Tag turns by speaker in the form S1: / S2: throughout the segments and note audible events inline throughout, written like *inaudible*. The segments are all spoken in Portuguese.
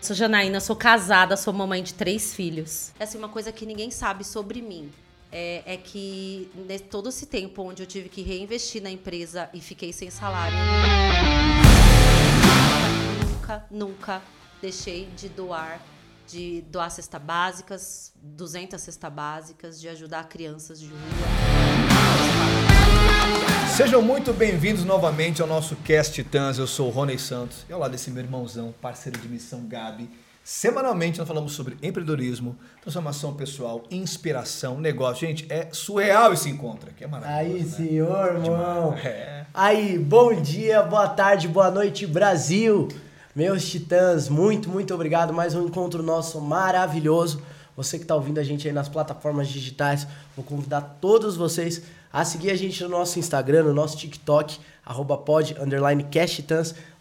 S1: Sou Janaína, sou casada, sou mamãe de três filhos. Essa é uma coisa que ninguém sabe sobre mim. É, é que nesse, todo esse tempo onde eu tive que reinvestir na empresa e fiquei sem salário, nunca, nunca deixei de doar, de doar cestas básicas, 200 cestas básicas, de ajudar crianças de rua.
S2: Sejam muito bem-vindos novamente ao nosso Cast Titãs. Eu sou o Rony Santos e ao lado desse meu irmãozão, parceiro de missão Gabi. Semanalmente nós falamos sobre empreendedorismo, transformação pessoal, inspiração, negócio. Gente, é surreal esse encontro aqui, é maravilhoso.
S3: Aí,
S2: né?
S3: senhor, irmão.
S2: É.
S3: Aí, bom dia, boa tarde, boa noite, Brasil. Meus titãs, muito, muito obrigado. Mais um encontro nosso maravilhoso. Você que está ouvindo a gente aí nas plataformas digitais, vou convidar todos vocês a seguir a gente no nosso Instagram, no nosso TikTok, arroba pod, underline.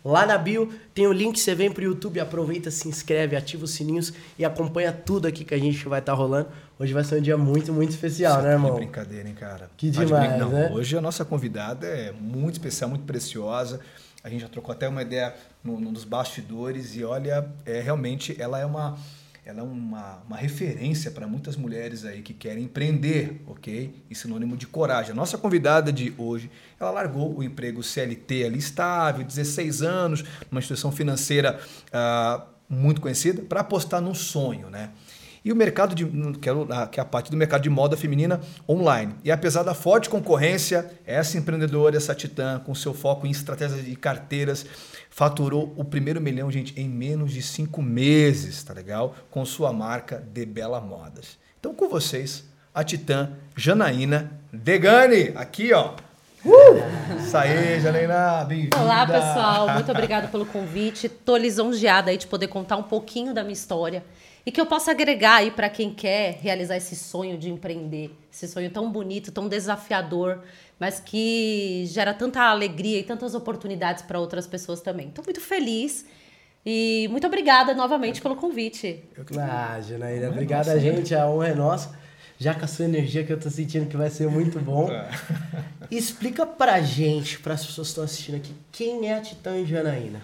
S3: Lá na bio tem o link, você vem pro YouTube, aproveita, se inscreve, ativa os sininhos e acompanha tudo aqui que a gente vai estar rolando. Hoje vai ser um dia muito, muito especial,
S2: Isso
S3: né,
S2: aqui
S3: irmão?
S2: É brincadeira, hein, cara?
S3: Que
S2: Tá de
S3: demais,
S2: brin- Não,
S3: né?
S2: Hoje a nossa convidada é muito especial, muito preciosa. A gente já trocou até uma ideia no, no- nos bastidores e olha, é, realmente ela é uma, ela é uma, uma referência para muitas mulheres aí que querem empreender, ok? E sinônimo de coragem. A nossa convidada de hoje, ela largou o emprego CLT ali estável, 16 anos, numa instituição financeira ah, muito conhecida, para apostar num sonho, né? E o mercado de. Que é a- que é a parte do mercado de moda feminina online. E apesar da forte concorrência, essa empreendedora, essa titã, com seu foco em estratégias de carteiras, faturou o primeiro milhão, gente, em menos de cinco meses, tá legal? Com sua marca De Bela Modas. Então, com vocês, a titã Janaína Degani, aqui, ó. Uh! Isso aí, Janaína, bem-vinda.
S1: Olá, pessoal. Muito obrigada pelo convite. Tô lisonjeada aí de poder contar um pouquinho da minha história e que eu possa agregar aí para quem quer realizar esse sonho de empreender, esse sonho tão bonito, tão desafiador, mas que gera tanta alegria e tantas oportunidades para outras pessoas também. Tô muito feliz e muito obrigada novamente pelo convite.
S3: Ah, Janaína,
S2: é
S3: obrigado
S2: nossa,
S3: a gente, a honra é nossa. Já com a sua energia que eu tô sentindo que vai ser muito bom. *laughs*
S2: É.
S3: Explica pra gente, pras pessoas que estão assistindo aqui, quem é a Titã Janaína?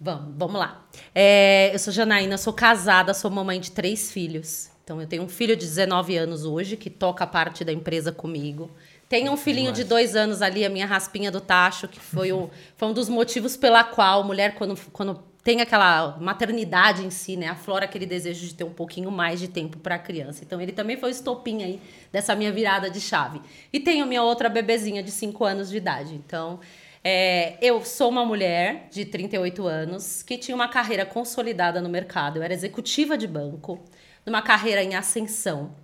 S1: Vamos, vamos lá. É, eu sou Janaína, sou casada, sou mamãe de três filhos. Então, eu tenho um filho de 19 anos hoje, que toca parte da empresa comigo. Tenho um filhinho de dois anos ali, a minha raspinha do tacho, que foi, o, foi um dos motivos pela qual mulher, quando, quando tem aquela maternidade em si, né, aflora aquele desejo de ter um pouquinho mais de tempo para a criança. Então, ele também foi o estopim aí dessa minha virada de chave. E tenho minha outra bebezinha de 5 anos de idade. Então, é, eu sou uma mulher de 38 anos que tinha uma carreira consolidada no mercado. Eu era executiva de banco, numa carreira em ascensão.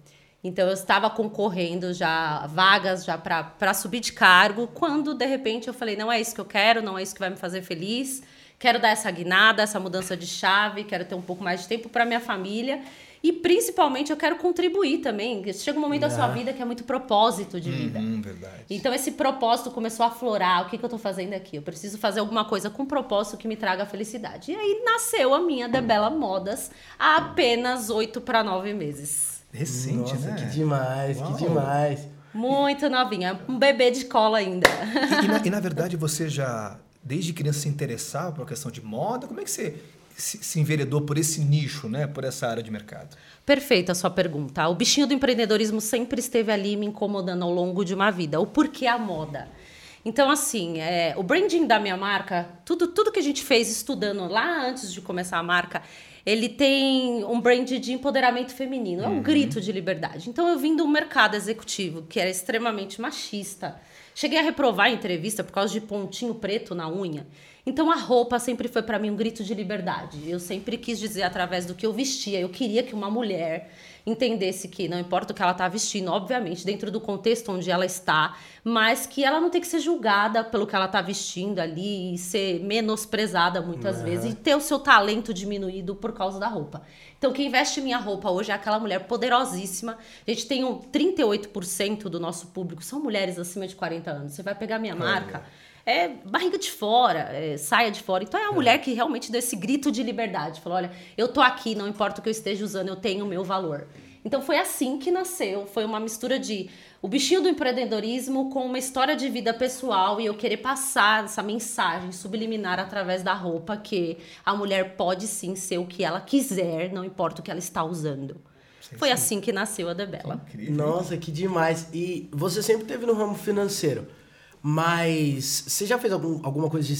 S1: Então eu estava concorrendo já vagas já para subir de cargo, quando de repente eu falei, não é isso que eu quero, não é isso que vai me fazer feliz. Quero dar essa guinada, essa mudança de chave, quero ter um pouco mais de tempo para minha família e principalmente eu quero contribuir também. Chega um momento da sua
S3: Ah.
S1: vida que é muito propósito de vida.
S2: Hum, verdade.
S1: Então esse propósito começou a aflorar. O que, que eu tô fazendo aqui? Eu preciso fazer alguma coisa com propósito que me traga felicidade. E aí nasceu a minha The Bella Modas há apenas oito para nove meses.
S2: Recente,
S3: Nossa,
S2: né?
S3: que demais,
S2: Uau.
S3: que demais.
S1: Muito novinha, um bebê de cola ainda.
S2: E, e na, e, na verdade você já, desde criança, se interessava por questão de moda? Como é que você se, enveredou por esse nicho, né? Por essa área de mercado?
S1: Perfeita a sua pergunta. O bichinho do empreendedorismo sempre esteve ali me incomodando ao longo de uma vida. O porquê a moda? Então, assim, é, o branding da minha marca, tudo, tudo que a gente fez estudando lá antes de começar a marca, ele tem um brand de empoderamento feminino, é um grito de liberdade. Então, eu vim de um mercado executivo que era extremamente machista. Cheguei a reprovar a entrevista por causa de pontinho preto na unha. Então a roupa sempre foi para mim um grito de liberdade. Eu sempre quis dizer através do que eu vestia, eu queria que uma mulher entendesse que não importa o que ela está vestindo, obviamente, dentro do contexto onde ela está, mas que ela não tem que ser julgada pelo que ela está vestindo ali e ser menosprezada muitas vezes e ter o seu talento diminuído por causa da roupa. Então, quem veste minha roupa hoje é aquela mulher poderosíssima. A gente tem um 38% do nosso público são mulheres acima de 40 anos. Você vai pegar minha marca, é barriga de fora, é saia de fora. Então é a mulher que realmente deu esse grito de liberdade. Falou: olha, eu tô aqui, não importa o que eu esteja usando, eu tenho o meu valor. Então foi assim que nasceu, foi uma mistura de o bichinho do empreendedorismo com uma história de vida pessoal e eu querer passar essa mensagem subliminar através da roupa que a mulher pode sim ser o que ela quiser, não importa o que ela está usando. Sim, foi sim. assim que nasceu a Debela.
S3: Nossa, que demais. E você sempre teve no ramo financeiro. Mas você já fez algum, alguma coisa de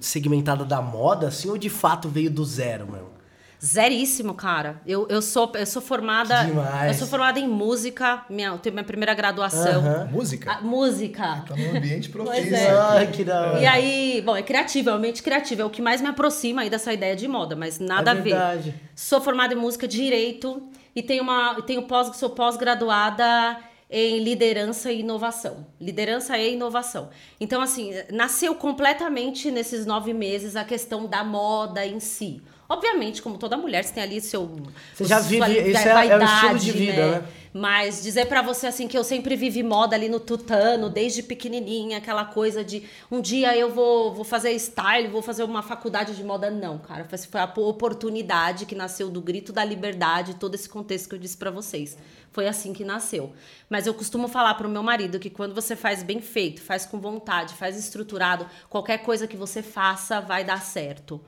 S3: segmentada da moda, assim, ou de fato veio do zero, meu?
S1: Zeríssimo, cara. Eu, eu, sou, eu sou formada.
S3: Demais.
S1: Eu sou formada em música. Minha, eu tenho minha primeira graduação.
S2: Uh -huh. Música?
S1: A, música.
S2: Tá num ambiente propício.
S1: É.
S3: Ah, que da hora.
S1: E aí, bom, é criativo, é um ambiente criativo. É o que mais me aproxima aí dessa ideia de moda, mas nada
S3: é
S1: a ver.
S3: Verdade.
S1: Sou formada em música direito e tenho uma. Tenho pós, sou pós-graduada em liderança e inovação. Liderança e inovação. Então, assim, nasceu completamente nesses nove meses a questão da moda em si. Obviamente, como toda mulher, você tem ali seu.
S3: Você já vive. Isso é, é o estilo de vida, né? né?
S1: Mas dizer para você assim que eu sempre vivi moda ali no tutano, desde pequenininha, aquela coisa de um dia eu vou, vou fazer style, vou fazer uma faculdade de moda, não, cara. Foi a oportunidade que nasceu do grito da liberdade, todo esse contexto que eu disse para vocês. Foi assim que nasceu. Mas eu costumo falar pro meu marido que quando você faz bem feito, faz com vontade, faz estruturado, qualquer coisa que você faça vai dar certo.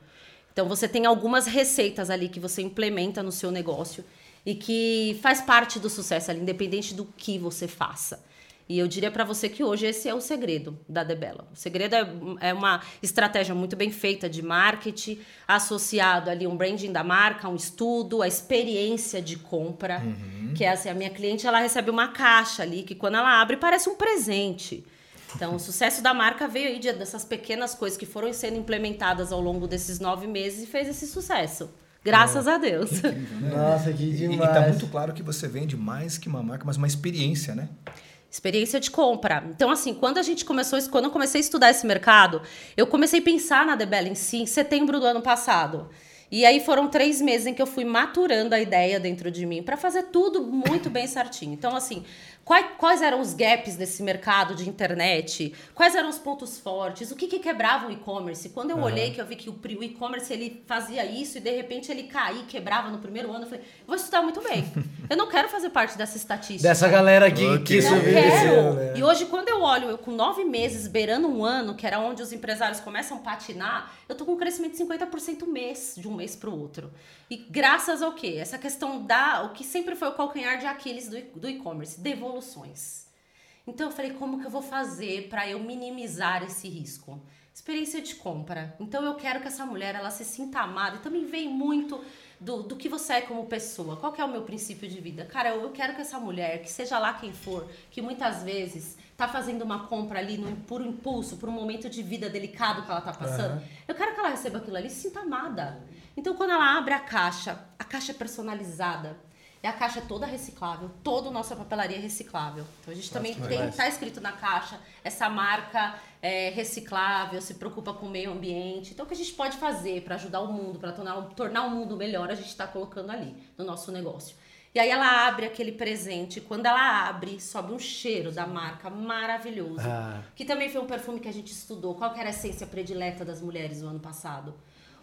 S1: Então você tem algumas receitas ali que você implementa no seu negócio e que faz parte do sucesso ali, independente do que você faça. E eu diria para você que hoje esse é o segredo da Debela. O segredo é, é, uma estratégia muito bem feita de marketing, associado ali um branding da marca, um estudo, a experiência de compra, uhum. que é assim, a minha cliente ela recebe uma caixa ali que quando ela abre parece um presente. Então, o sucesso da marca veio aí de, dessas pequenas coisas que foram sendo implementadas ao longo desses nove meses e fez esse sucesso. Graças é, a Deus.
S3: Incrível, né? Nossa, que demais.
S2: E, e tá muito claro que você vende mais que uma marca, mas uma experiência, né?
S1: Experiência de compra. Então, assim, quando a gente começou, quando eu comecei a estudar esse mercado, eu comecei a pensar na Debela em si em setembro do ano passado. E aí foram três meses em que eu fui maturando a ideia dentro de mim para fazer tudo muito bem certinho. Então, assim, Quais, quais, eram os gaps desse mercado de internet? Quais eram os pontos fortes? O que, que quebrava o e-commerce? Quando eu uhum. olhei que eu vi que o, o e-commerce ele fazia isso e de repente ele caía, quebrava no primeiro ano, eu falei, vou estudar muito bem. eu não quero fazer parte dessa estatística.
S3: Dessa galera que, okay. que
S1: não quero. Né? E hoje quando eu olho eu com nove meses beirando um ano, que era onde os empresários começam a patinar, eu tô com um crescimento de 50% mês de um mês para o outro. E graças ao quê? Essa questão da o que sempre foi o calcanhar de Aquiles do, do e-commerce, devolução soluções. Então eu falei, como que eu vou fazer para eu minimizar esse risco? Experiência de compra. Então eu quero que essa mulher ela se sinta amada e também vem muito do, do que você é como pessoa. Qual é o meu princípio de vida? Cara, eu, eu quero que essa mulher, que seja lá quem for, que muitas vezes tá fazendo uma compra ali no puro impulso, por um momento de vida delicado que ela tá passando, uhum. eu quero que ela receba aquilo ali e se sinta amada. Então quando ela abre a caixa, a caixa é personalizada e a caixa é toda reciclável, toda a nossa papelaria é reciclável. Então a gente também tem, tá escrito na caixa, essa marca é reciclável, se preocupa com o meio ambiente. Então o que a gente pode fazer para ajudar o mundo, para tornar, tornar o mundo melhor, a gente está colocando ali no nosso negócio. E aí ela abre aquele presente. Quando ela abre, sobe um cheiro da marca maravilhoso. Ah. Que também foi um perfume que a gente estudou. Qual era a essência predileta das mulheres no ano passado?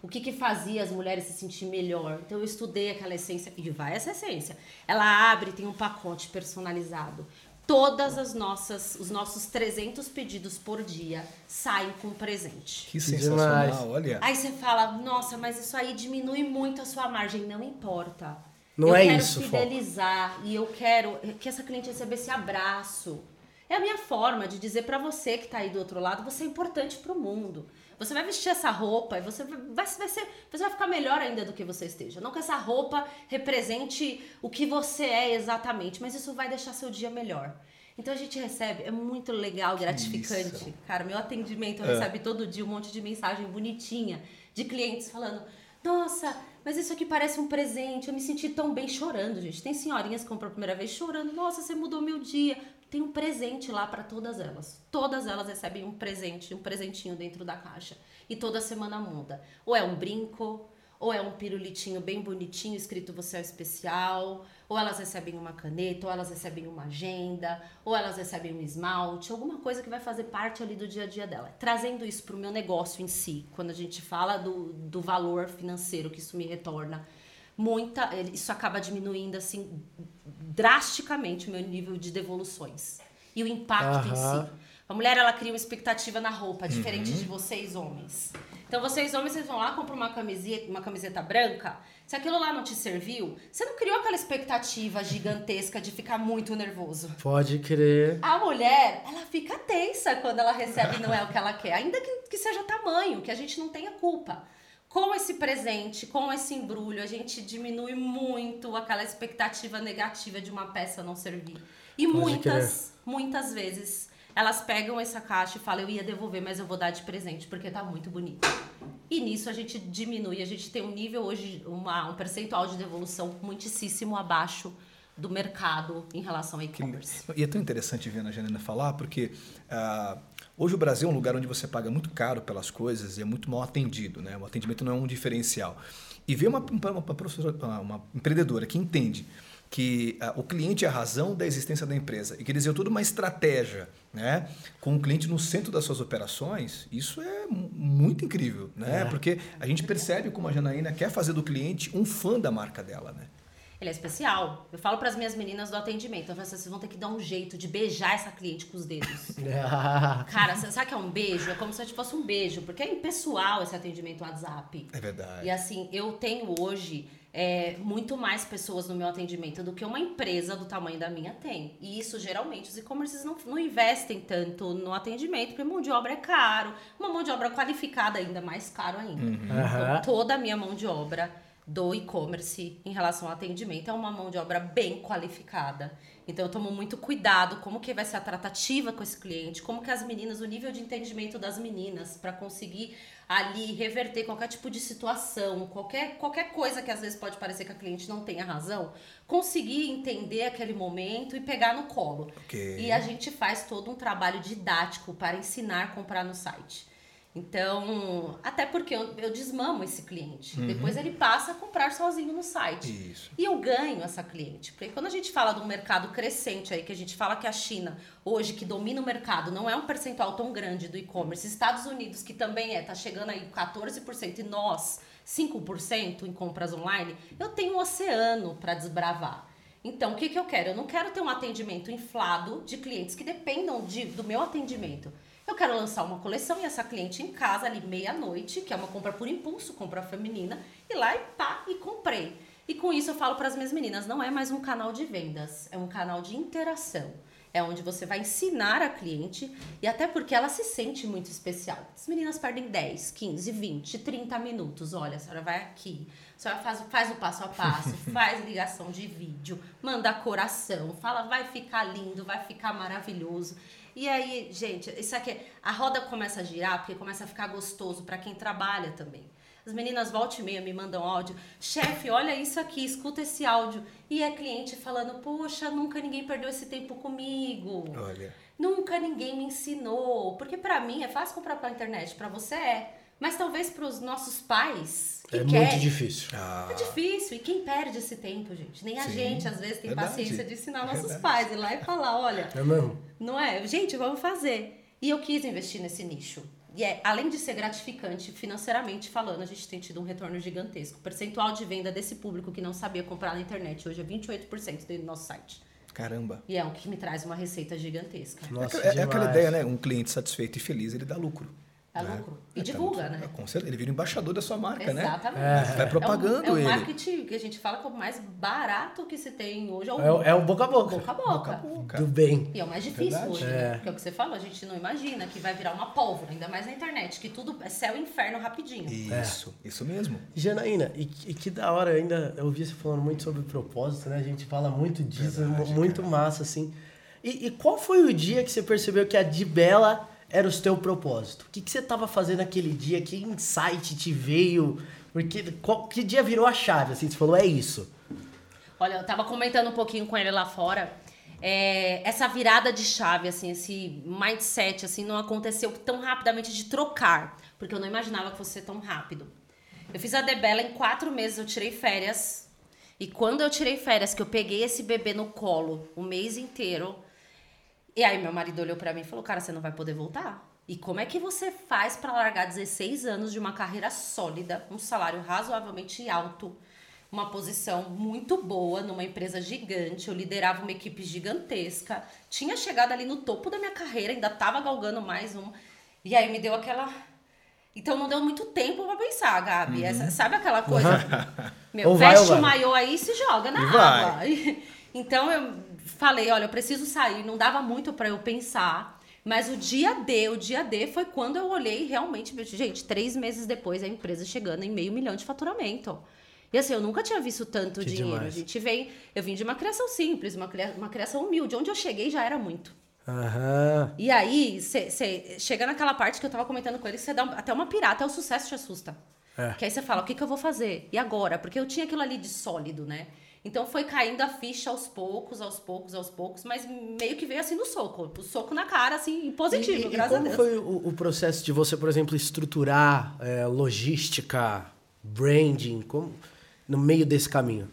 S1: O que, que fazia as mulheres se sentir melhor. Então eu estudei aquela essência e vai essa essência. Ela abre, tem um pacote personalizado. Todas as nossas, os nossos 300 pedidos por dia saem com presente.
S2: Que sensacional, olha.
S1: Aí você fala, nossa, mas isso aí diminui muito a sua margem. Não importa.
S3: Não
S1: eu
S3: é
S1: quero
S3: isso,
S1: fidelizar Fó. e eu quero que essa cliente receba esse abraço. É a minha forma de dizer para você que está aí do outro lado, você é importante para o mundo. Você vai vestir essa roupa e você vai, vai, ser, você vai ficar melhor ainda do que você esteja. Não que essa roupa represente o que você é exatamente, mas isso vai deixar seu dia melhor. Então a gente recebe, é muito legal, gratificante. Isso. Cara, meu atendimento é. recebe todo dia um monte de mensagem bonitinha de clientes falando: Nossa, mas isso aqui parece um presente, eu me senti tão bem chorando, gente. Tem senhorinhas que compram a primeira vez chorando: Nossa, você mudou meu dia tem um presente lá para todas elas. Todas elas recebem um presente, um presentinho dentro da caixa. E toda semana muda. Ou é um brinco, ou é um pirulitinho bem bonitinho escrito você é especial, ou elas recebem uma caneta, ou elas recebem uma agenda, ou elas recebem um esmalte, alguma coisa que vai fazer parte ali do dia a dia dela. Trazendo isso para o meu negócio em si, quando a gente fala do, do valor financeiro que isso me retorna, muita, isso acaba diminuindo assim drasticamente o meu nível de devoluções e o impacto em si. A mulher ela cria uma expectativa na roupa, diferente de vocês homens. Então vocês homens, vocês vão lá, compram uma camiseta, uma camiseta branca. Se aquilo lá não te serviu, você não criou aquela expectativa gigantesca de ficar muito nervoso.
S3: Pode crer.
S1: A mulher, ela fica tensa quando ela recebe não é o que ela quer. Ainda que, que seja tamanho, que a gente não tenha culpa. Com esse presente, com esse embrulho, a gente diminui muito aquela expectativa negativa de uma peça não servir. E
S3: Pode
S1: muitas, muitas vezes, elas pegam essa caixa e falam, eu ia devolver, mas eu vou dar de presente, porque tá muito bonito. E nisso a gente diminui, a gente tem um nível hoje, uma, um percentual de devolução muitíssimo abaixo do mercado em relação ao e-commerce.
S2: E é tão interessante ver a Janina falar, porque ah, hoje o Brasil é um lugar onde você paga muito caro pelas coisas e é muito mal atendido, né? O atendimento não é um diferencial. E ver uma, uma, uma, professora- uma- uma empreendedora que entende que ah, o cliente é a razão da existência da empresa e que desenhou toda uma estratégia, né, com o cliente no centro das suas operações, isso é mu- muito incrível, né?
S3: É.
S2: Porque a gente percebe como a Janaína quer fazer do cliente um fã da marca dela, né?
S1: Ele é especial. Eu falo para as minhas meninas do atendimento, eu falo assim, vocês vão ter que dar um jeito de beijar essa cliente com os dedos. *laughs* Cara, sabe que é um beijo? É como se fosse um beijo, porque é impessoal esse atendimento WhatsApp.
S2: É verdade.
S1: E assim, eu tenho hoje é, muito mais pessoas no meu atendimento do que uma empresa do tamanho da minha tem. E isso, geralmente, os e-commerces não, não investem tanto no atendimento, porque mão de obra é caro. Uma mão de obra qualificada ainda mais caro ainda.
S3: Aham.
S1: Então, toda a minha mão de obra do e-commerce em relação ao atendimento é uma mão de obra bem qualificada. Então eu tomo muito cuidado como que vai ser a tratativa com esse cliente, como que as meninas, o nível de entendimento das meninas para conseguir ali reverter qualquer tipo de situação, qualquer, qualquer coisa que às vezes pode parecer que a cliente não tenha razão, conseguir entender aquele momento e pegar no colo.
S2: Ok.
S1: E a gente faz todo um trabalho didático para ensinar a comprar no site. Então, até porque eu, eu desmamo esse cliente. Depois ele passa a comprar sozinho no site.
S2: Isso.
S1: E eu ganho essa cliente. Porque quando a gente fala de um mercado crescente aí, que a gente fala que a China, hoje, que domina o mercado, não é um percentual tão grande do e-commerce. Estados Unidos, que também é, tá chegando aí 14%, e nós, 5% em compras online, eu tenho um oceano para desbravar. Então, o que, que eu quero? Eu não quero ter um atendimento inflado de clientes que dependam de, do meu atendimento. Eu quero lançar uma coleção e essa cliente em casa ali meia-noite, que é uma compra por impulso, compra feminina, e lá e pá, e comprei. E com isso eu falo para as minhas meninas, não é mais um canal de vendas, é um canal de interação. É onde você vai ensinar a cliente e até porque ela se sente muito especial. As meninas perdem 10, 15, 20, 30 minutos. Olha, a senhora vai aqui, a senhora faz, faz o passo a passo, *laughs* faz ligação de vídeo, manda coração, fala vai ficar lindo, vai ficar maravilhoso. E aí, gente, isso aqui, a roda começa a girar porque começa a ficar gostoso para quem trabalha também. As meninas volta e meia me mandam áudio. Chefe, olha isso aqui, escuta esse áudio. E é cliente falando, poxa, nunca ninguém perdeu esse tempo comigo.
S2: Olha.
S1: Nunca ninguém me ensinou. Porque pra mim é fácil comprar pela internet, pra você é. Mas talvez pros nossos pais que
S3: É
S1: querem.
S3: muito difícil.
S2: Ah,
S1: É difícil. E quem perde esse tempo, gente? Nem a
S2: Sim,
S1: gente, às vezes, tem
S2: verdade.
S1: paciência de ensinar nossos
S2: Verdade.
S1: pais. Ir lá e falar, olha,
S3: É mesmo?
S1: não é? Gente, vamos fazer. E eu quis investir nesse nicho. E é, além de ser gratificante financeiramente falando, a gente tem tido um retorno gigantesco. O percentual de venda desse público que não sabia comprar na internet hoje é 28% dentro do nosso site.
S2: caramba.
S1: E é o que me traz uma receita gigantesca.
S3: Nossa,
S2: é, é aquela ideia, né? Um cliente satisfeito e feliz, ele dá lucro.
S1: Dá
S2: né?
S1: lucro. E
S2: É,
S1: divulga,
S2: tá-
S1: né?
S2: Com certeza, ele vira o embaixador da sua marca, né?
S1: Exatamente.
S2: Vai propagando
S1: é um, é um
S2: ele.
S1: marketing que a gente fala que é o mais barato que se tem hoje. É o
S3: É, o- é o boca a boca.
S1: boca a boca.
S2: Boca a boca.
S3: Do bem.
S1: E é o mais difícil
S2: Verdade.
S1: hoje,
S3: É.
S1: né? Porque é o que você falou, a gente não imagina que vai virar uma pólvora, ainda mais na internet, que tudo é céu e inferno rapidinho.
S2: Isso, isso mesmo.
S3: Janaína, e, que- e que da hora ainda, eu ouvi você falando muito sobre propósito, né? A gente fala muito disso,
S2: Verdade,
S3: muito massa, assim. E, e qual foi o dia que você percebeu que a de Bela era o seu propósito? O que, que você tava fazendo aquele dia? Que insight te veio? Porque qual- que dia virou a chave, assim? Você falou, é isso.
S1: Olha, eu tava comentando um pouquinho com ele lá fora. é, essa virada de chave, assim, esse mindset, assim, não aconteceu tão rapidamente de trocar. Porque eu não imaginava que fosse tão rápido. Eu fiz a Debela em quatro meses, eu tirei férias. E quando eu tirei férias, que eu peguei esse bebê no colo o mês inteiro. E aí meu marido olhou pra mim e falou: Cara, você não vai poder voltar. E como é que você faz pra largar 16 anos de uma carreira sólida, um salário razoavelmente alto, uma posição muito boa numa empresa gigante, eu liderava uma equipe gigantesca, tinha chegado ali no topo da minha carreira, ainda tava galgando mais um. E aí me deu aquela então não deu muito tempo pra pensar, Gabi. Uhum. Essa, sabe aquela coisa? *laughs* Meu, veste o maiô aí e se joga na e água. *laughs* Então eu falei, olha, eu preciso sair. Não dava muito para eu pensar. Mas o dia D, o dia D foi quando eu olhei realmente, gente, três meses depois a empresa chegando em meio milhão de faturamento. E assim, eu nunca tinha visto tanto que dinheiro. Demais. A gente vem, eu vim de uma criação simples, uma, uma criação humilde. Onde eu cheguei já era muito. Uhum. E aí, você chega naquela parte que eu tava comentando com ele, você dá até uma pirata, o sucesso te assusta. É. Que aí você fala, o que, que eu vou fazer? E agora? Porque eu tinha aquilo ali de sólido, né? Então foi caindo a ficha aos poucos, aos poucos, aos poucos, mas meio que veio assim no soco. O soco na cara, assim, positivo, e, graças
S3: e como a Deus. foi o, o, processo de você, por exemplo, estruturar é, logística, branding, como, no meio desse caminho?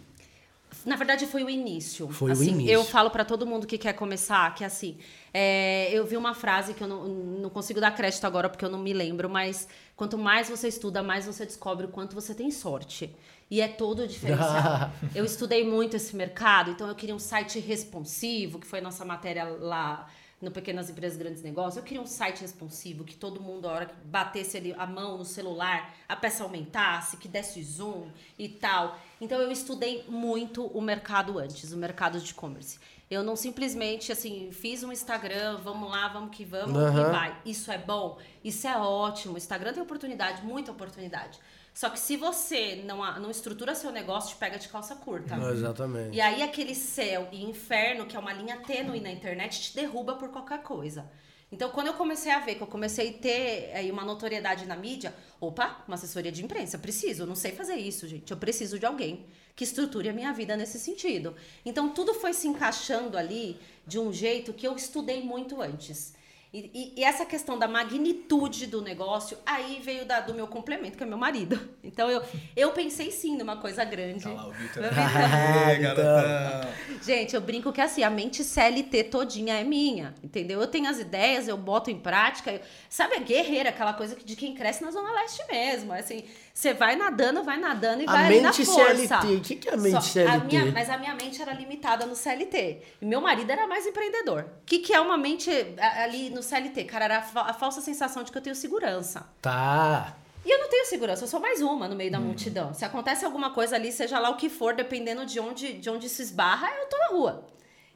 S1: Na verdade, foi o início.
S3: Foi
S1: assim,
S3: o início.
S1: Eu falo para todo mundo que quer começar que assim, é, eu vi uma frase que eu não, não consigo dar crédito agora porque eu não me lembro, mas quanto mais você estuda, mais você descobre o quanto você tem sorte. E é todo diferencial. *laughs* eu estudei muito esse mercado, então eu queria um site responsivo, que foi nossa matéria lá no Pequenas Empresas Grandes Negócios. Eu queria um site responsivo, que todo mundo, a hora que batesse ali a mão no celular, a peça aumentasse, que desse zoom e tal. Então eu estudei muito o mercado antes, o mercado de e-commerce. Eu não simplesmente assim, fiz um Instagram, vamos lá, vamos que vamos, uhum. e vai. Isso é bom, isso é ótimo. O Instagram tem oportunidade, muita oportunidade. Só que se você não, não estrutura seu negócio, te pega de calça curta.
S3: exatamente.
S1: E aí aquele céu e inferno, que é uma linha tênue na internet, te derruba por qualquer coisa. Então, quando eu comecei a ver que eu comecei a ter aí, uma notoriedade na mídia, opa, uma assessoria de imprensa, preciso, eu não sei fazer isso, gente. Eu preciso de alguém que estruture a minha vida nesse sentido. Então, tudo foi se encaixando ali de um jeito que eu estudei muito antes. E, e, e, essa questão da magnitude do negócio, aí veio da, do meu complemento, que é meu marido. Então eu, eu pensei sim numa coisa grande. Tá lá o Vitor. *laughs* Gente, eu brinco que assim, a mente CLT todinha é minha, entendeu? Eu tenho as ideias, eu boto em prática. Eu, sabe, a guerreira, aquela coisa de quem cresce na Zona Leste mesmo. Assim, você vai nadando, vai nadando e a vai ali na força.
S3: CLT, o que, que é a mente Só, CLT?
S1: A minha, mas a minha mente era limitada no CLT. E meu marido era mais empreendedor. O que, que é uma mente ali no CLT? Cara, era a, a falsa sensação de que eu tenho segurança.
S3: Tá.
S1: E eu não tenho segurança, eu sou mais uma no meio da hum. multidão. Se acontece alguma coisa ali, seja lá o que for, dependendo de onde, de onde se esbarra, eu tô na rua.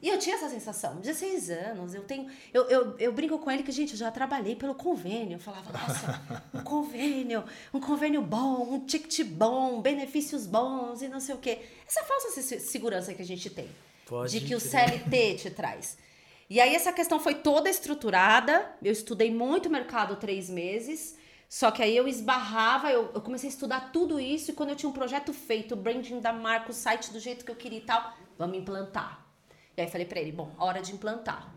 S1: E eu tinha essa sensação, 16 anos, eu tenho. Eu, eu, eu brinco com ele que, gente, eu já trabalhei pelo convênio. Eu falava, nossa, *laughs* um convênio, um convênio bom, um ticket bom, benefícios bons e não sei o quê. Essa falsa segurança que a gente tem. Pode de que o CLT te traz. E aí essa questão foi toda estruturada. Eu estudei muito mercado três meses. Só que aí eu esbarrava, eu, eu comecei a estudar tudo isso e quando eu tinha um projeto feito, o branding da marca, o site do jeito que eu queria e tal, vamos implantar e aí falei para ele, bom, hora de implantar.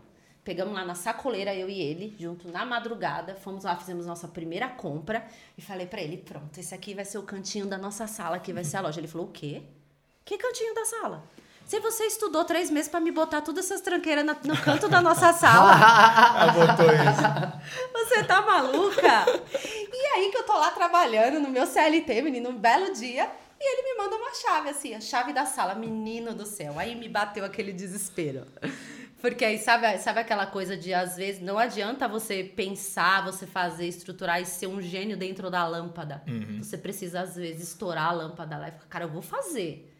S1: Pegamos lá na sacoleira, eu e ele, junto na madrugada, fomos lá, fizemos nossa primeira compra e falei para ele, pronto, esse aqui vai ser o cantinho da nossa sala, aqui vai ser a loja. Ele falou, o quê? Que cantinho da sala? Se você estudou três meses para me botar todas essas tranqueiras no canto da nossa sala. *laughs*
S2: botou isso. *laughs*
S1: Você tá maluca? E aí que eu tô lá trabalhando no meu CLT, menino, um belo dia. E ele me manda uma chave, assim, a chave da sala. Menino do céu. Aí me bateu aquele desespero. Porque aí, sabe, sabe aquela coisa de, às vezes, não adianta você pensar, você fazer, estruturar e ser um gênio dentro da lâmpada. Uhum. Você precisa, às vezes, estourar a lâmpada lá e ficar, cara, eu vou fazer.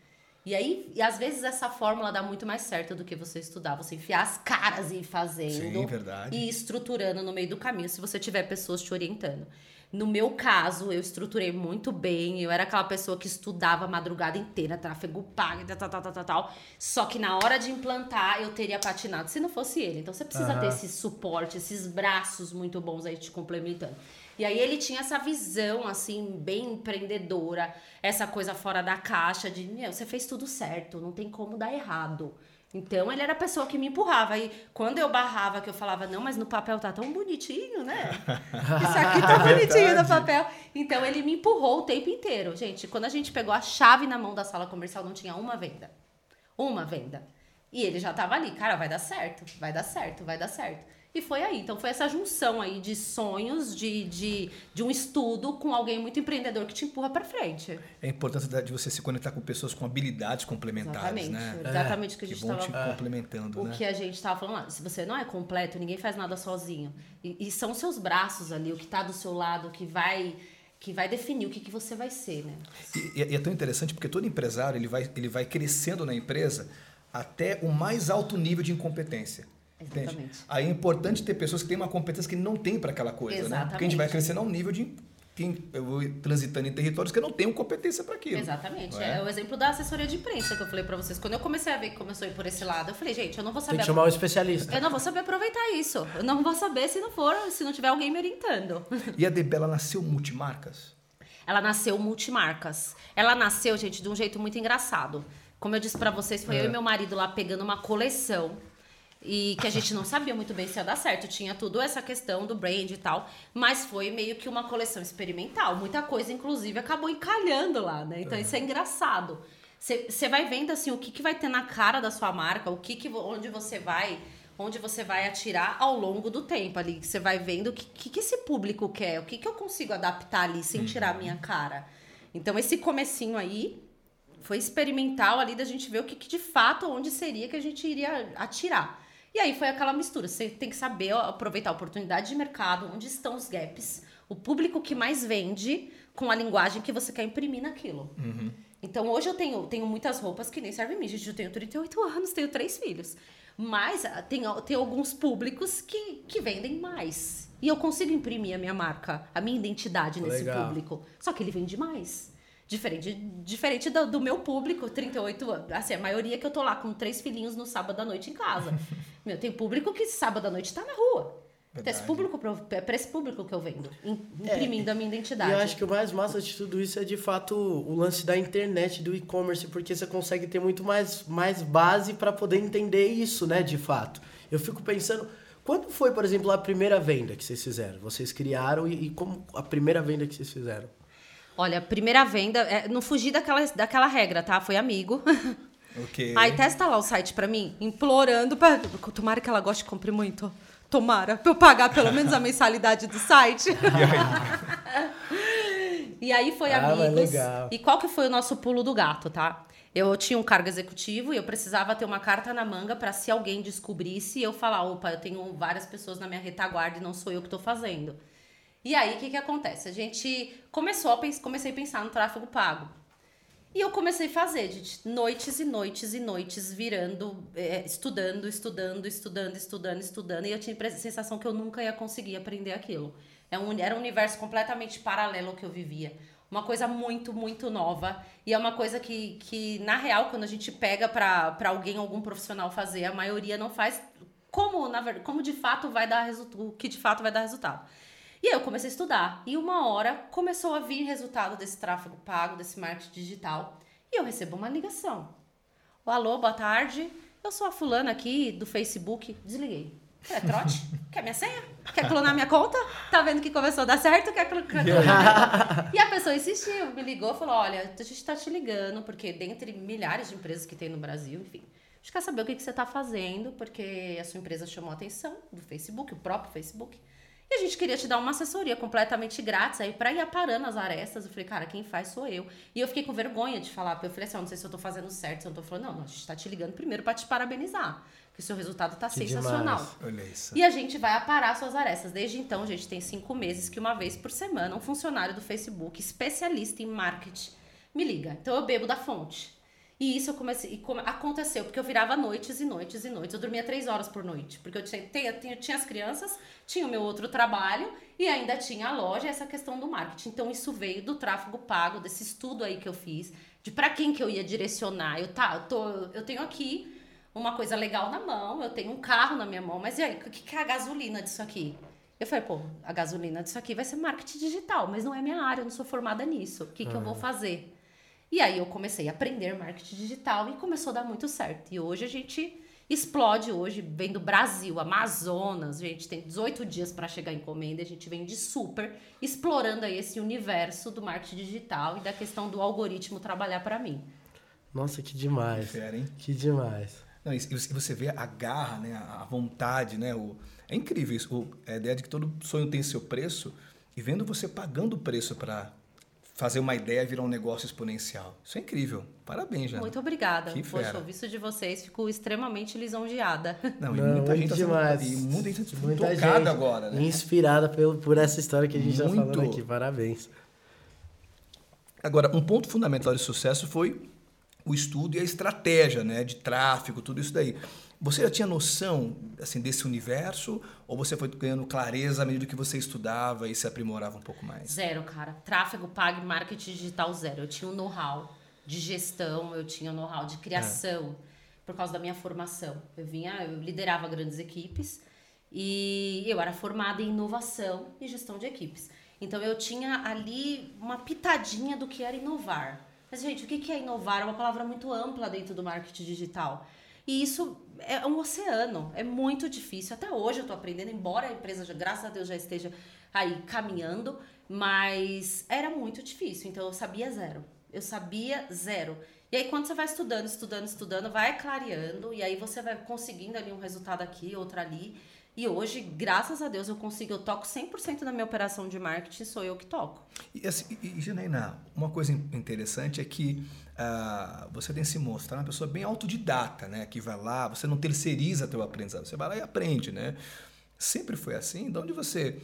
S1: E aí, e às vezes essa fórmula dá muito mais certo do que você estudar, você enfiar as caras e ir fazendo.
S2: Sim, verdade.
S1: E estruturando no meio do caminho, se você tiver pessoas te orientando. No meu caso, eu estruturei muito bem. Eu era aquela pessoa que estudava a madrugada inteira, tráfego pago, tal, tal, tal, tal, tal. Só que na hora de implantar, eu teria patinado se não fosse ele. Então você precisa uhum. ter esse suporte, esses braços muito bons aí te complementando. E aí ele tinha essa visão, assim, bem empreendedora, essa coisa fora da caixa de, meu, você fez tudo certo, não tem como dar errado. Então ele era a pessoa que me empurrava. E quando eu barrava, que eu falava, não, mas no papel tá tão bonitinho, né? *laughs* Isso aqui tá é bonitinho no papel. Então ele me empurrou o tempo inteiro. Gente, quando a gente pegou a chave na mão da sala comercial, não tinha uma venda. Uma venda. E ele já tava ali, cara, vai dar certo, vai dar certo, vai dar certo. E foi aí. Então foi essa junção aí de sonhos, de, de, de um estudo com alguém muito empreendedor que te empurra para frente.
S2: É importante de você se conectar com pessoas com habilidades complementares,
S1: exatamente,
S2: né?
S1: Exatamente o que a
S2: Que
S1: gente estava
S2: te complementando,
S1: o
S2: né?
S1: que a gente estava falando lá. Se você não é completo, ninguém faz nada sozinho. E, e são os seus braços ali, o que está do seu lado, que vai que vai definir o que, que você vai ser, né?
S2: E, e é tão interessante porque todo empresário ele vai, ele vai crescendo na empresa até o mais alto nível de incompetência. Entende?
S1: Exatamente.
S2: Aí é importante ter pessoas que têm uma competência que não tem para aquela coisa, né? Porque a gente vai
S1: Exatamente.
S2: crescendo a um nível de quem eu vou transitando em territórios que eu não tenho competência para aquilo.
S1: Exatamente. É?
S2: é?
S1: o exemplo da assessoria de imprensa que eu falei pra vocês. Quando eu comecei a ver que começou a ir por esse lado, eu falei, gente, eu não vou
S3: Tem
S1: saber.
S3: que chamar um especialista.
S1: Eu não vou saber aproveitar isso. Eu não vou saber se não for, se não tiver alguém me orientando.
S2: E a Debela nasceu multimarcas?
S1: Ela nasceu multimarcas. Ela nasceu, gente, de um jeito muito engraçado. Como eu disse pra vocês, foi eu e meu marido lá pegando uma coleção. E que a gente não sabia muito bem se ia dar certo. Tinha tudo essa questão do brand e tal. Mas foi meio que uma coleção experimental. Muita coisa, inclusive, acabou encalhando lá, né? Então isso é engraçado. Você vai vendo assim o que, que vai ter na cara da sua marca, o que, que onde você vai, onde você vai atirar ao longo do tempo ali. Você vai vendo o que, que, que esse público quer, o que, que eu consigo adaptar ali sem tirar a minha cara. Então esse comecinho aí foi experimental ali da gente ver o que, que de fato, onde seria que a gente iria atirar. E aí foi aquela mistura. Você tem que saber ó, aproveitar a oportunidade de mercado, onde estão os gaps, o público que mais vende com a linguagem que você quer imprimir naquilo. Então hoje eu tenho, tenho muitas roupas que nem servem mim. Gente, eu tenho 38 anos, tenho três filhos. Mas ah, tem, tem alguns públicos que, que vendem mais. E eu consigo imprimir a minha marca, a minha identidade nesse
S3: Legal.
S1: público. Só que ele vende mais. Diferente, diferente do, do meu público, 38 anos. Assim, a maioria que eu tô lá com três filhinhos no sábado à noite em casa. *laughs* Meu, tem público que sábado à noite tá na rua. Então, esse público, é pra esse público que eu vendo. im- Imprimindo a minha
S3: E
S1: identidade.
S3: eu acho que o mais massa de tudo isso é de fato o lance da internet, do e-commerce, porque você consegue ter muito mais, mais base para poder entender isso, né, de fato. Eu fico pensando, quando foi, por exemplo, a primeira venda que vocês fizeram? Vocês criaram e, e como a primeira venda que vocês fizeram?
S1: Olha, primeira venda, é, não fugi daquela, daquela regra, tá? Foi amigo. *laughs*
S2: Ok.
S1: Aí testa lá o site pra mim, implorando pra. Tomara que ela goste e compre muito. Tomara, pra eu pagar pelo menos a *laughs* mensalidade do site. e aí *laughs* foi
S3: Ah,
S1: amigos.
S3: legal.
S1: E qual que foi o nosso pulo do gato, tá? Eu tinha um cargo executivo e eu precisava ter uma carta na manga pra se alguém descobrisse eu falar, opa, eu tenho várias pessoas na minha retaguarda e não sou eu que tô fazendo. E aí, o que que acontece? A gente começou a comecei a pensar no tráfego pago. E eu comecei a fazer, gente, noites e noites e noites, virando, é, estudando, estudando, estudando, estudando, estudando. E eu tinha a sensação que eu nunca ia conseguir aprender aquilo. É um, era um universo completamente paralelo ao que eu vivia. Uma coisa muito, muito nova. E é uma coisa que, que na real, quando a gente pega pra alguém, algum profissional fazer, a maioria não faz como, na como de fato vai dar resultado, o que de fato vai dar resultado. E aí eu comecei a estudar. E uma hora começou a vir resultado desse tráfego pago, desse marketing digital. E eu recebo uma ligação. Alô, boa tarde. Eu sou a fulana aqui do Facebook. Desliguei. Quer trote? *laughs* Quer minha senha? Quer clonar minha conta? Tá vendo que começou a dar certo? Quer cl- quer clonar? *laughs* e a pessoa insistiu, me ligou falou: olha, a gente tá te ligando, porque dentre milhares de empresas que tem no Brasil, enfim, a gente quer saber o que, que você tá fazendo, porque a sua empresa chamou a atenção do Facebook, o próprio Facebook. E a gente queria te dar uma assessoria completamente grátis aí pra ir aparando as arestas. Eu falei, cara, quem faz sou eu. E eu fiquei com vergonha de falar. Eu falei assim, ó, não sei se eu tô fazendo certo, se eu não tô falando. Não, a gente tá te ligando primeiro pra te parabenizar. Que o seu resultado tá
S3: Que
S1: sensacional.
S3: demais.
S2: Olha isso.
S1: E a gente vai aparar suas arestas. Desde então, a gente tem cinco meses que uma vez por semana um funcionário do Facebook, especialista em marketing, me liga. Então eu bebo da fonte. E isso eu comecei, come- aconteceu, porque eu virava noites e noites e noites. Eu dormia três horas por noite. Porque eu tinha, tinha, tinha, as crianças, tinha o meu outro trabalho e ainda tinha a loja e essa questão do marketing. Então isso veio do tráfego pago, desse estudo aí que eu fiz, de para quem que eu ia direcionar. Eu, tá, eu, tô, eu tenho aqui uma coisa legal na mão, eu tenho um carro na minha mão, mas e aí, o que, que é a gasolina disso aqui? Eu falei, pô, a gasolina disso aqui vai ser marketing digital, mas não é minha área, eu não sou formada nisso. O que, que eu vou fazer? E aí eu comecei a aprender marketing digital e começou a dar muito certo. E hoje a gente explode hoje, vem do Brasil, Amazonas, a gente tem 18 dias para chegar em encomenda, a gente vem de super explorando aí esse universo do marketing digital e da questão do algoritmo trabalhar para mim.
S3: Nossa, que demais.
S2: Fera, hein?
S3: Que demais.
S2: Não, e você vê a garra, né? a vontade, né? O, é incrível isso. O, a ideia de que todo sonho tem seu preço e vendo você pagando o preço para fazer uma ideia virar um negócio exponencial. Isso é incrível. Parabéns, já.
S1: Muito obrigada. Que Poxa, o visto de vocês, fico extremamente lisonjeada. *laughs*
S2: Não, e Não, muita gente
S3: demais.
S2: Tá sendo, e muita gente muita tocada gente agora, né?
S3: Inspirada pelo, por essa história que a gente está falando aqui. Parabéns.
S2: Agora, um ponto fundamental de sucesso foi o estudo e a estratégia, né, de tráfego, tudo isso daí. Você já tinha noção assim desse universo ou você foi ganhando clareza à medida que você estudava e se aprimorava um pouco mais?
S1: Zero, cara. Tráfego pago e marketing digital zero. Eu tinha um know-how de gestão, eu tinha um know-how de criação é. por causa da minha formação. Eu vinha, eu liderava grandes equipes e eu era formada em inovação e gestão de equipes. Então eu tinha ali uma pitadinha do que era inovar. Mas, gente, o que é inovar? É uma palavra muito ampla dentro do marketing digital. E isso é um oceano, é muito difícil. Até hoje eu estou aprendendo, embora a empresa, graças a Deus, já esteja aí caminhando, mas era muito difícil. Então eu sabia zero. Eu sabia zero. E aí, quando você vai estudando, estudando, estudando, vai clareando, e aí você vai conseguindo ali um resultado aqui, outro ali. E hoje, graças a Deus, eu consigo, eu toco 100% da minha operação de marketing, sou eu que toco.
S2: E, assim, e uma coisa interessante é que uh, você tem se mostrar uma pessoa bem autodidata, né? Que vai lá, você não terceiriza teu aprendizado, você vai lá e aprende, né? Sempre foi assim? De onde você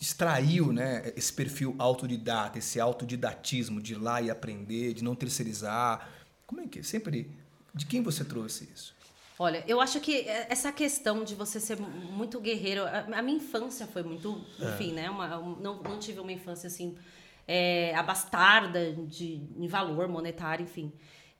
S2: extraiu né, esse perfil autodidata, esse autodidatismo de ir lá e aprender, de não terceirizar? Como é que sempre... De quem você trouxe isso?
S1: Olha, eu acho que essa questão de você ser muito guerreiro, a, minha infância foi muito, é. enfim, é. né? Uma, não, não tive uma infância assim é, abastarda de, em valor monetário, enfim.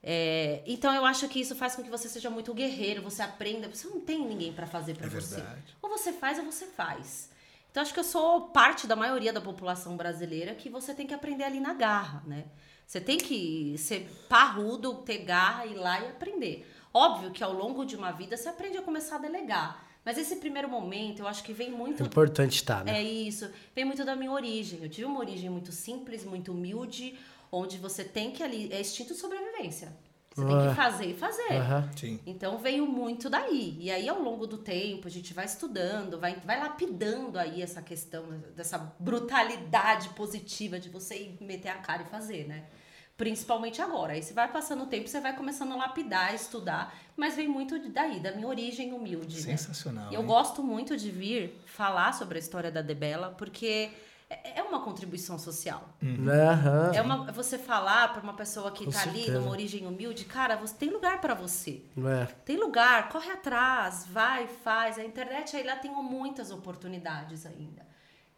S1: É, então eu acho que isso faz com que você seja muito guerreiro, você aprenda, você não tem ninguém para fazer para é você. Verdade. Ou você faz ou você faz. Então acho que eu sou parte da maioria da população brasileira que você tem que aprender ali na garra, né? Você tem que ser parrudo, ter garra, ir lá e aprender. Óbvio que ao longo de uma vida você aprende a começar a delegar. Mas esse primeiro momento, eu acho que vem muito.
S3: É importante estar, né?
S1: É isso. Vem muito da minha origem. Eu tive uma origem muito simples, muito humilde, onde você tem que ali. É instinto de sobrevivência. Você tem que ah. fazer e fazer.
S2: Sim.
S1: Então veio muito daí. E aí, ao longo do tempo, a gente vai estudando, vai, vai lapidando aí essa questão dessa brutalidade positiva de você ir meter a cara e fazer, né? Principalmente agora. Aí você vai passando o tempo, você vai começando a lapidar, estudar, mas vem muito daí, da minha origem humilde.
S2: Né? Sensacional.
S1: Né? Eu gosto muito de vir falar sobre a história da Debela, porque é, é uma contribuição social.
S3: Uhum.
S1: É uma, você falar para uma pessoa que está ali numa origem humilde, cara, você tem lugar para você.
S3: É.
S1: Tem lugar, corre atrás, vai, faz. A internet aí lá tem muitas oportunidades ainda.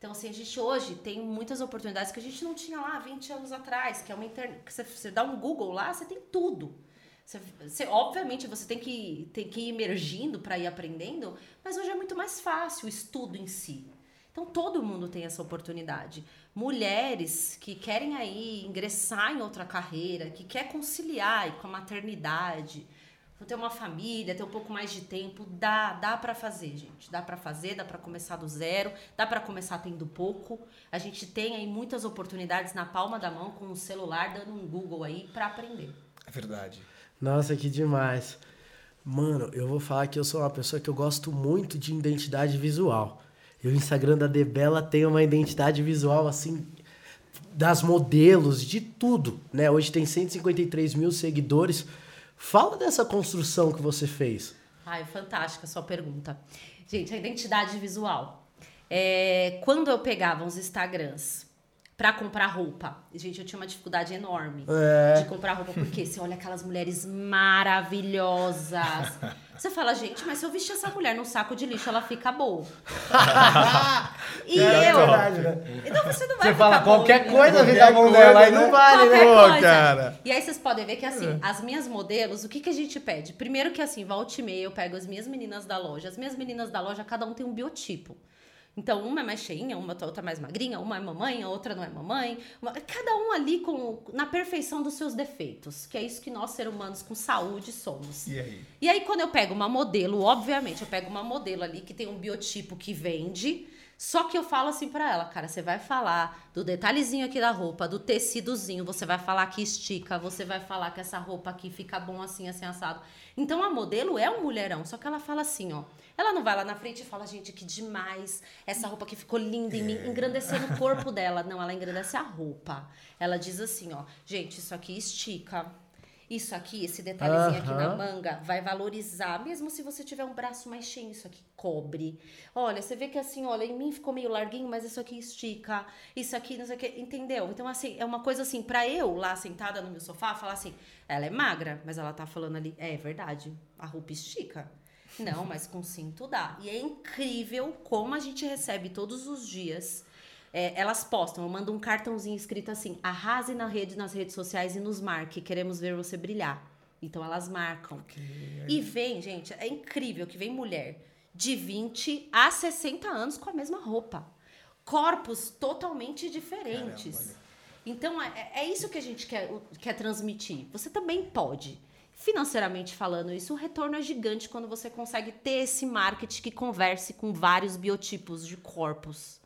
S1: Então, assim, a gente hoje tem muitas oportunidades que a gente não tinha lá 20 anos atrás, que é uma internet. Você, você dá um Google lá, você tem tudo. Você, você, obviamente você tem que, tem que ir emergindo para ir aprendendo, mas hoje é muito mais fácil o estudo em si. Então todo mundo tem essa oportunidade. Mulheres que querem aí ingressar em outra carreira, que quer conciliar com a maternidade, ter uma família, ter um pouco mais de tempo, dá, dá para fazer, gente. Dá para fazer, dá para começar do zero, dá para começar tendo pouco. A gente tem aí muitas oportunidades na palma da mão com o celular dando um Google aí para aprender.
S2: É verdade.
S3: Nossa, que demais. Mano, eu vou falar que eu sou uma pessoa que eu gosto muito de identidade visual. E o Instagram da Debela tem uma identidade visual assim das modelos, de tudo, né? Hoje tem 153 mil seguidores. Fala dessa construção que você fez.
S1: Ai, fantástica a sua pergunta. Gente, a identidade visual. É, quando eu pegava uns Instagrams para comprar roupa. Gente, eu tinha uma dificuldade enorme é. de comprar roupa, porque você olha aquelas mulheres maravilhosas. *laughs* Você fala, gente, mas se eu vestir essa mulher num saco de lixo, ela fica boa. *laughs* e é, eu. Verdade, né? Então você não vai
S3: Você fala qualquer boa, coisa fica a mão dela e não vale, né?
S1: Cara. E aí vocês podem ver que assim, as minhas modelos, o que, que a gente pede? Primeiro que assim, volte e meia, eu pego as minhas meninas da loja. As minhas meninas da loja, cada um tem um biotipo. Então, uma é mais cheinha, uma outra mais magrinha, uma é mamãe, a outra não é mamãe. Uma, cada um ali com, na perfeição dos seus defeitos, que é isso que nós, seres humanos com saúde, somos.
S2: E aí?
S1: E aí, quando eu pego uma modelo, obviamente, eu pego uma modelo ali que tem um biotipo que vende, Só que eu falo assim para ela, cara, você vai falar do detalhezinho aqui da roupa, do tecidozinho, você vai falar que estica, você vai falar que essa roupa aqui fica bom assim, assim, assado. Então a modelo é um mulherão, só que ela fala assim, ó. Ela não vai lá na frente e fala, gente, que demais, essa roupa que ficou linda em mim, é. engrandecendo o corpo *laughs* dela. Não, ela engrandece a roupa. Ela diz assim, ó, gente, isso aqui estica isso aqui, esse detalhezinho aqui na manga, vai valorizar, mesmo se você tiver um braço mais cheio, isso aqui cobre. Olha, você vê que assim, olha, em mim ficou meio larguinho, mas isso aqui estica, isso aqui, não sei o que, entendeu? Então, assim, é uma coisa assim, pra eu lá sentada no meu sofá, falar assim, ela é magra, mas ela tá falando ali, é, é verdade, a roupa estica. Não, mas com cinto dá. E é incrível como a gente recebe todos os dias é, elas postam, eu mando um cartãozinho escrito assim: arrase na rede, nas redes sociais e nos marque, queremos ver você brilhar. Então elas marcam. Okay. E vem, gente, é incrível que vem mulher de 20 a 60 anos com a mesma roupa. Corpos totalmente diferentes. Caramba, então é, é isso que a gente quer, quer transmitir. Você também pode. Financeiramente falando, isso o retorno é gigante quando você consegue ter esse marketing que converse com vários biotipos de corpos.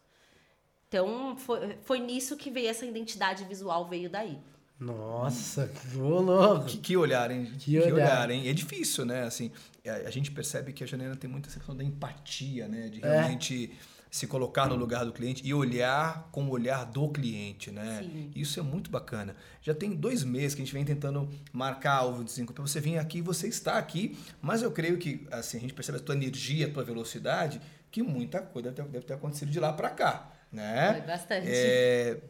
S1: Então, foi, foi nisso que veio essa identidade visual, veio daí.
S3: Nossa, que louco!
S2: Que, que olhar, hein? Que, que olhar. olhar. hein? É difícil, né? Assim, a, a, gente percebe que a Janeira tem muita essa questão da empatia, né? De é. realmente é. se colocar no lugar do cliente e olhar com o olhar do cliente, né? Sim. Isso é muito bacana. Já tem dois meses que a gente vem tentando marcar o 25 para você vir aqui, você está aqui, mas eu creio que assim, a gente percebe a tua energia, a tua velocidade, que muita coisa deve ter, deve ter acontecido de lá para cá né?
S1: Foi bastante.
S2: É,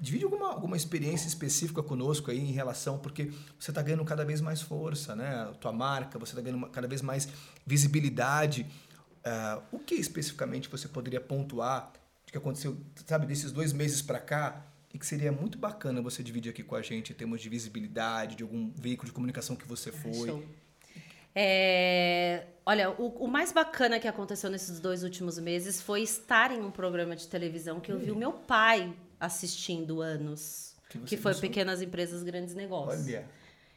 S2: divide alguma, alguma experiência específica conosco aí em relação, porque você está ganhando cada vez mais força, né? A tua marca, você está ganhando cada vez mais visibilidade. Uh, o que especificamente você poderia pontuar de que aconteceu, sabe, desses dois meses para cá e que seria muito bacana você dividir aqui com a gente em termos de visibilidade, de algum veículo de comunicação que você foi? Show.
S1: É, olha, o, o, mais bacana que aconteceu nesses dois últimos meses foi estar em um programa de televisão que eu vi o meu pai assistindo anos, que, que foi Pequenas Empresas, Grandes Negócios. Olha.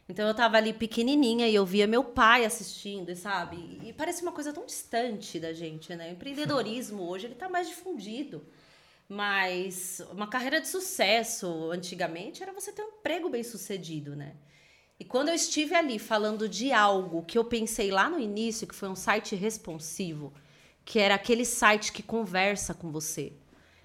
S1: Então eu tava ali pequenininha e eu via meu pai assistindo, sabe? E parece uma coisa tão distante da gente, né? O empreendedorismo hoje ele tá mais difundido. Mas uma carreira de sucesso antigamente era você ter um emprego bem sucedido, né? E quando eu estive ali falando de algo que eu pensei lá no início, que foi um site responsivo, que era aquele site que conversa com você.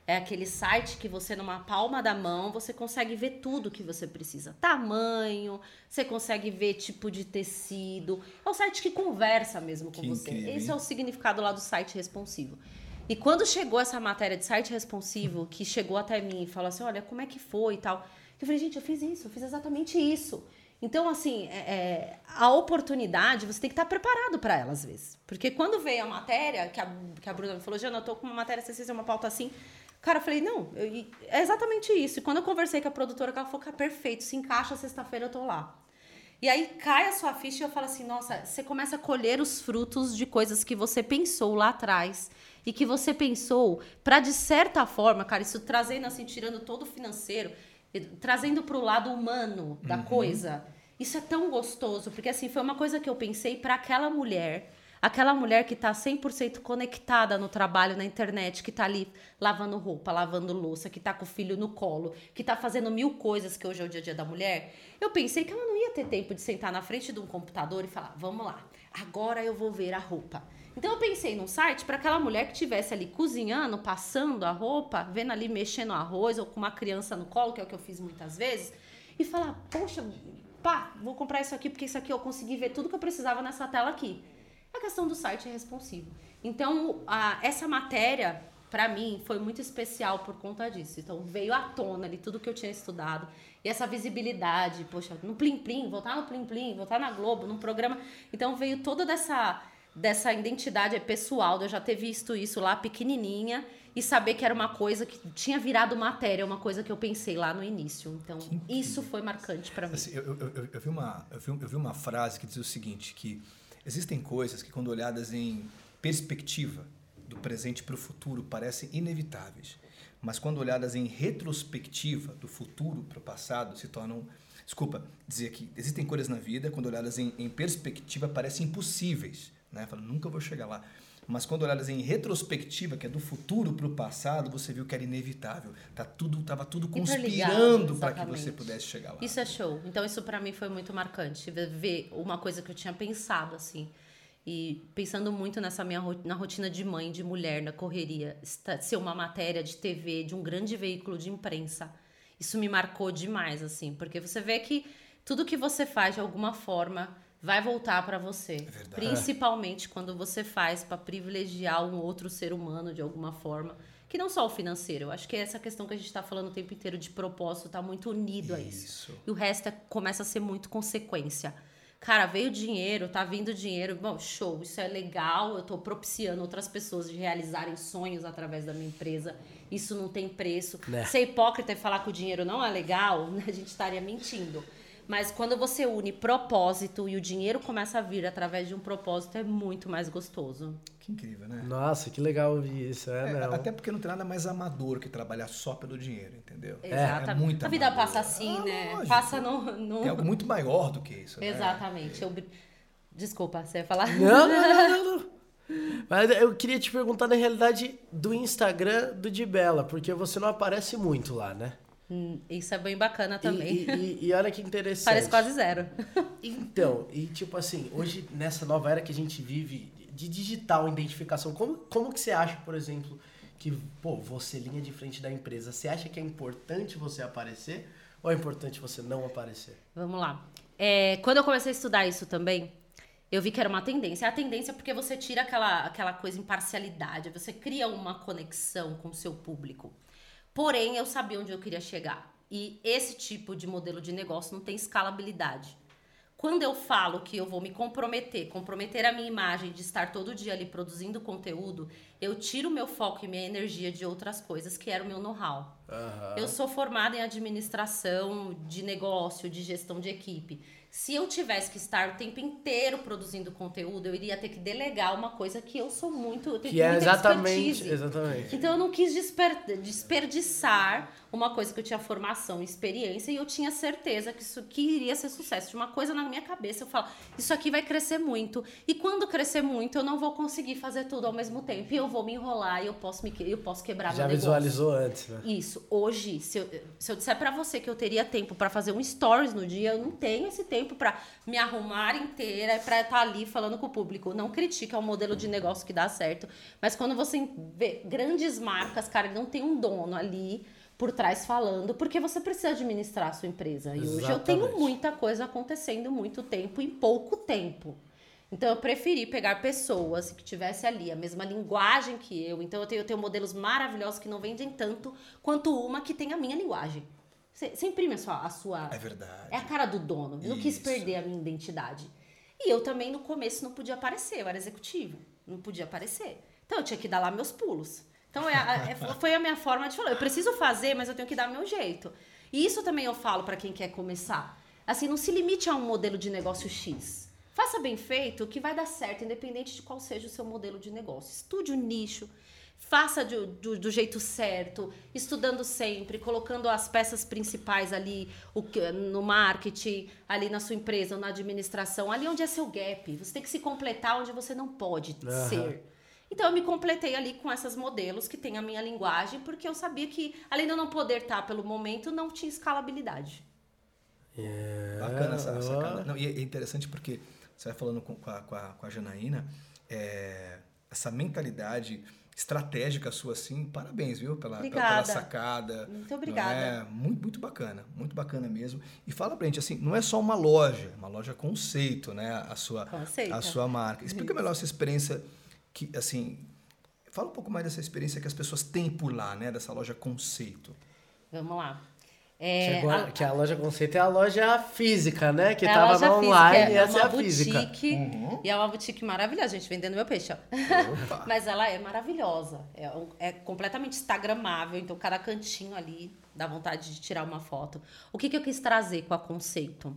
S1: É aquele site que você, numa palma da mão, você consegue ver tudo que você precisa. Tamanho, você consegue ver tipo de tecido. É um site que conversa mesmo com que você. Incrível, Esse é o significado lá do site responsivo. E quando chegou essa matéria de site responsivo, que chegou até mim e falou assim: olha, como é que foi e tal. Eu falei, gente, eu fiz isso, eu fiz exatamente isso. Então, assim, é, é, a oportunidade, você tem que estar preparado para ela, às vezes. Porque quando veio a matéria, que a, que a Bruna me falou, Jana, eu tô com uma matéria, você fez uma pauta assim. Cara, eu falei, não, eu, é exatamente isso. E quando eu conversei com a produtora, ela falou, cara, perfeito, se encaixa, sexta-feira eu tô lá. E aí cai a sua ficha e eu falo assim, nossa, você começa a colher os frutos de coisas que você pensou lá atrás e que você pensou para de certa forma, cara, isso trazendo assim, tirando todo o financeiro, trazendo para o lado humano da uhum. coisa. Isso é tão gostoso, porque assim, foi uma coisa que eu pensei para aquela mulher, aquela mulher que está 100% conectada no trabalho na internet, que está ali lavando roupa, lavando louça, que está com o filho no colo, que está fazendo mil coisas que hoje é o dia a dia da mulher. Eu pensei que ela não ia ter tempo de sentar na frente de um computador e falar: "Vamos lá, agora eu vou ver a roupa". Então eu pensei num site para aquela mulher que estivesse ali cozinhando, passando a roupa, vendo ali mexendo arroz ou com uma criança no colo, que é o que eu fiz muitas vezes, e falar: "Poxa, pá, vou comprar isso aqui porque isso aqui eu consegui ver tudo que eu precisava nessa tela aqui". A questão do site é responsivo. Então, a, essa matéria para mim foi muito especial por conta disso. Então veio à tona ali tudo que eu tinha estudado e essa visibilidade, poxa, no Plim Plim, voltar no Plim Plim, voltar na Globo, num programa. Então veio toda dessa dessa identidade pessoal, de eu já ter visto isso lá pequenininha e saber que era uma coisa que tinha virado matéria, uma coisa que eu pensei lá no início. Então, isso foi marcante para mim.
S2: Assim, eu, eu, eu, vi uma, vi, eu vi uma frase que diz o seguinte, que existem coisas que quando olhadas em perspectiva do presente para o futuro parecem inevitáveis, mas quando olhadas em retrospectiva do futuro para o passado se tornam Desculpa dizer que existem coisas na vida, quando olhadas em, em perspectiva, parecem impossíveis né? Fala, nunca vou chegar lá. mas quando olhadas em retrospectiva, que é do futuro para o passado, você viu que era inevitável. Tá tudo, tava tudo conspirando para que você pudesse chegar lá.
S1: Isso é show. Então isso para mim foi muito marcante, ver uma coisa que eu tinha pensado assim. E pensando muito nessa minha na rotina de mãe, de mulher, na correria, ser uma matéria de TV, de um grande veículo de imprensa, isso me marcou demais, assim, porque você vê que tudo que você faz de alguma forma vai voltar para você. É principalmente quando você faz para privilegiar um outro ser humano de alguma forma. Que não só o financeiro. Eu acho que essa questão que a gente está falando o tempo inteiro de propósito está muito unido a isso. isso. E o resto é, começa a ser muito consequência. Cara, veio dinheiro, tá vindo dinheiro. Bom, show, isso é legal. Eu tô propiciando outras pessoas de realizarem sonhos através da minha empresa. Isso não tem preço. Né? Ser hipócrita e falar que o dinheiro não é legal, *laughs* a gente estaria mentindo. Mas quando você une propósito e o dinheiro começa a vir através de um propósito, é muito mais gostoso.
S2: Que incrível, né?
S3: Nossa, que legal ouvir isso. É, é
S2: até porque não tem nada mais amador que trabalhar só pelo dinheiro, entendeu?
S1: Exatamente. É, é muito A vida passa assim, ah, né? Lógico. Passa no, no...
S2: Tem algo muito maior do que isso.
S1: Né? Exatamente. Eu... Desculpa, você ia falar?
S3: Não, não, não, não. Mas eu queria te perguntar, na realidade, do Instagram do Dibela, porque você não aparece muito lá, né?
S1: Hum, isso é bem bacana também.
S3: E, e, e, olha que interessante.
S1: Parece quase zero.
S3: Então, *laughs* e tipo assim, hoje nessa nova era que a gente vive de digital, identificação, como, como que você acha, por exemplo, que, pô, você linha de frente da empresa, você acha que é importante você aparecer ou é importante você não aparecer?
S1: Vamos lá. É, quando eu comecei a estudar isso também, eu vi que era uma tendência. A tendência é porque você tira aquela, aquela coisa imparcialidade, você cria uma conexão com o seu público. Porém, eu sabia onde eu queria chegar. E esse tipo de modelo de negócio não tem escalabilidade. Quando eu falo que eu vou me comprometer, comprometer a minha imagem de estar todo dia ali produzindo conteúdo, eu tiro meu foco e minha energia de outras coisas, que era o meu know-how. Uhum. Eu sou formada em administração de negócio, de gestão de equipe. Se eu tivesse que estar o tempo inteiro produzindo conteúdo, eu iria ter que delegar uma coisa que eu sou muito. Eu tenho
S3: que é exatamente, exatamente.
S1: Então eu não quis desper, desperdiçar uma coisa que eu tinha formação e experiência e eu tinha certeza que isso que iria ser sucesso. De uma coisa na minha cabeça, eu falo, isso aqui vai crescer muito. E quando crescer muito, eu não vou conseguir fazer tudo ao mesmo tempo. E eu vou me enrolar e eu posso, me, eu posso quebrar
S3: Já visualizou antes, né?
S1: Isso. Hoje, se eu, se eu disser para você que eu teria tempo para fazer um stories no dia, eu não tenho esse tempo para me arrumar inteira e para estar tá ali falando com o público. Não critica, é um modelo de negócio que dá certo. Mas quando você vê grandes marcas, cara, não tem um dono ali por trás falando, porque você precisa administrar a sua empresa. E Exatamente. hoje eu tenho muita coisa acontecendo muito tempo em pouco tempo. Então eu preferi pegar pessoas que tivessem ali a mesma linguagem que eu. Então eu tenho, eu tenho modelos maravilhosos que não vendem tanto quanto uma que tem a minha linguagem. Você, você imprime a sua, a sua.
S2: É verdade.
S1: É a cara do dono. Eu não quis perder a minha identidade. E eu também no começo não podia aparecer, eu era executivo. Não podia aparecer. Então eu tinha que dar lá meus pulos. Então, é, é, *laughs* foi a minha forma de falar. Eu preciso fazer, mas eu tenho que dar meu jeito. E isso também eu falo para quem quer começar. Assim, não se limite a um modelo de negócio X. Faça bem feito que vai dar certo, independente de qual seja o seu modelo de negócio. Estude o nicho, faça do, do, do, jeito certo, estudando sempre, colocando as peças principais ali o, no marketing, ali na sua empresa, ou na administração, ali onde é seu gap. Você tem que se completar onde você não pode uhum. ser. Então eu me completei ali com essas modelos que têm a minha linguagem, porque eu sabia que, além de eu não poder estar pelo momento, não tinha escalabilidade.
S2: Yeah. É. Bacana essa sacada. Não, e é interessante porque você vai falando com, com, a, com, a, com a Janaína, é, essa mentalidade estratégica sua assim, parabéns, viu? Pela, pela sacada.
S1: Muito obrigada.
S2: É? Muito, muito bacana, muito bacana mesmo. E fala pra gente, assim, não é só uma loja, é uma loja conceito, né? A sua, a sua marca. Explica melhor essa experiência que, assim, fala um pouco mais dessa experiência que as pessoas têm por lá, né? Dessa loja conceito.
S1: Vamos lá.
S3: É, que, a, que a loja conceito é a loja física, né? Que é tava no online física, é, e essa é a física.
S1: Uhum. E é uma boutique maravilhosa, gente, vendendo meu peixe, ó. *laughs* Mas ela é maravilhosa. É, é completamente instagramável, então cada cantinho ali dá vontade de tirar uma foto. O que, que eu quis trazer com a conceito?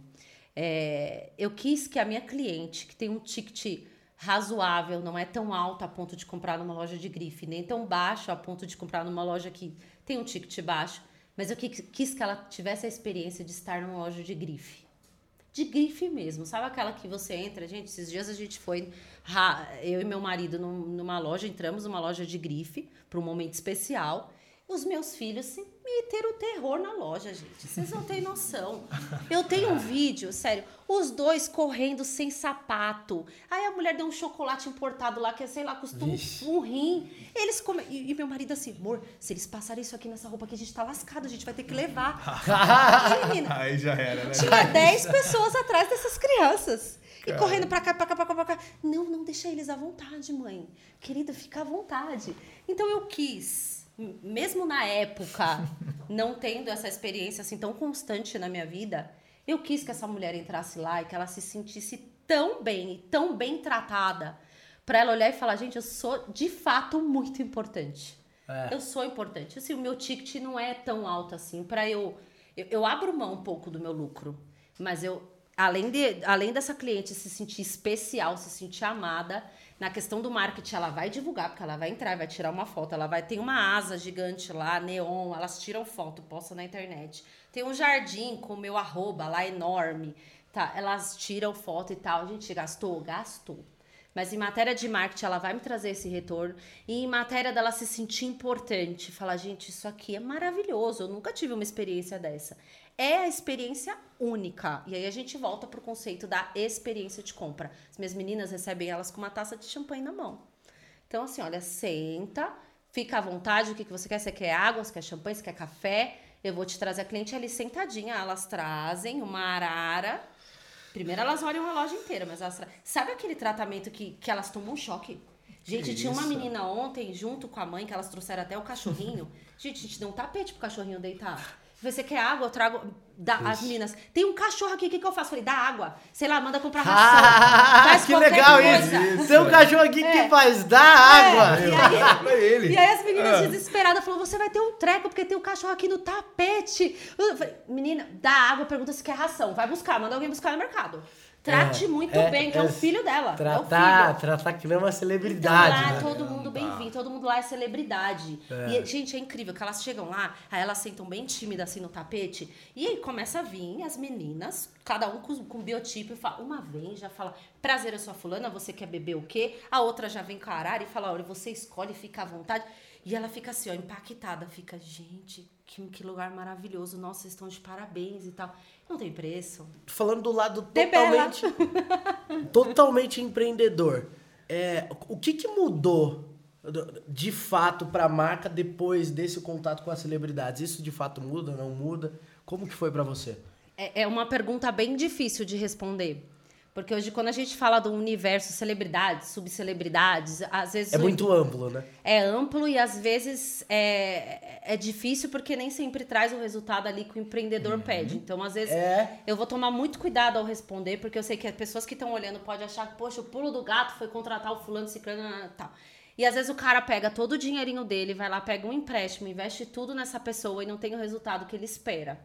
S1: É, eu quis que a minha cliente, que tem um ticket razoável, não é tão alto a ponto de comprar numa loja de grife, nem tão baixo a ponto de comprar numa loja que tem um ticket baixo, mas eu quis que ela tivesse a experiência de estar numa loja de grife. de grife mesmo. Sabe aquela que você entra? Gente, esses dias a gente foi, eu e meu marido, numa loja, entramos numa loja de grife para um momento especial. Os meus filhos se meteram o terror na loja, gente. Vocês não têm noção. Eu tenho um *laughs* vídeo, sério, os dois correndo sem sapato. Aí a mulher deu um chocolate importado lá, que sei lá, custou um, um, rim. Eles come... E, e, meu marido assim, amor, se eles passarem isso aqui nessa roupa aqui, a gente tá lascado, a gente vai ter que levar. *laughs*
S2: menina, Aí já era, né?
S1: Tinha 10 pessoas atrás dessas crianças. E correndo pra cá, pra cá, pra cá, pra cá. Não, não deixa eles à vontade, mãe. Querida, fica à vontade. Então eu quis mesmo na época, *laughs* não tendo essa experiência assim tão constante na minha vida, eu quis que essa mulher entrasse lá e que ela se sentisse tão bem e tão bem tratada para ela olhar e falar: gente, eu sou de fato muito importante. É. Eu sou importante. Assim, o meu ticket não é tão alto assim para eu, eu. Eu abro mão um pouco do meu lucro, mas eu. Além, de, além dessa cliente se sentir especial, se sentir amada, na questão do marketing, ela vai divulgar, porque ela vai entrar, vai tirar uma foto, ela vai ter uma asa gigante lá, neon, elas tiram foto, postam na internet. Tem um jardim com o meu arroba lá enorme, tá? Elas tiram foto e tal. A gente gastou? Gastou. Mas em matéria de marketing, ela vai me trazer esse retorno. E em matéria dela se sentir importante, falar, gente, isso aqui é maravilhoso. Eu nunca tive uma experiência dessa é a experiência única. E aí a gente volta pro conceito da experiência de compra. As minhas meninas recebem elas com uma taça de champanhe na mão. Então, assim, olha, senta, fica à vontade, o que, que você quer? Você quer água, você quer champanhe, você quer café? Eu vou te trazer a cliente ali sentadinha. Elas trazem uma arara. Primeiro elas olham a loja inteira, mas elas tra... Sabe aquele tratamento que, que elas tomam um choque? Gente, tinha uma menina ontem, junto com a mãe, que elas trouxeram até o cachorrinho. *laughs* Gente, a gente deu um tapete pro cachorrinho deitar. Você quer água? Eu trago. Da, as meninas. Tem um cachorro aqui, o que, que eu faço? Falei, dá água. Sei lá, manda comprar *laughs* ração.
S3: Ah, faz que legal coisa. isso. Tem um cachorro aqui é. que faz, dá água.
S1: É. E, aí, *laughs* ele. e aí as meninas é. desesperadas falaram: você vai ter um treco, porque tem um cachorro aqui no tapete. Eu falei, menina, dá água, pergunta se quer ração. Vai buscar, manda alguém buscar no mercado. Trate é, muito é, bem, que é, é, o filho dela.
S3: Tratar,
S1: é
S3: tratar que nem uma celebridade.
S1: Então, lá né? todo mundo bem-vindo, todo mundo lá é celebridade. É. E, gente, é incrível que elas chegam lá, aí elas sentam bem tímidas assim no tapete, e aí começa a vir as meninas, cada um com, com biotipo, e fala, uma vez já fala, prazer, eu sou a fulana, você quer beber o quê? A outra já vem com a arara e fala, olha, você escolhe, fica à vontade. E ela fica assim, ó, impactada, fica, gente, que, que lugar maravilhoso, nossa, vocês estão de parabéns e tal. Não tem preço.
S3: Falando do lado totalmente, totalmente empreendedor. É, o que, que mudou de fato para a marca depois desse contato com as celebridades? Isso de fato muda, não muda? Como que foi para você?
S1: É, é uma pergunta bem difícil de responder. Porque hoje, quando a gente fala do universo celebridades, subcelebridades, às vezes.
S3: É muito amplo, né?
S1: É amplo e às vezes é, é difícil porque nem sempre traz o resultado ali que o empreendedor uhum. pede. Então, às vezes, é. eu vou tomar muito cuidado ao responder, porque eu sei que as pessoas que estão olhando podem achar que, poxa, o pulo do gato foi contratar o fulano, ciclano, tal. E às vezes o cara pega todo o dinheirinho dele, vai lá, pega um empréstimo, investe tudo nessa pessoa e não tem o resultado que ele espera.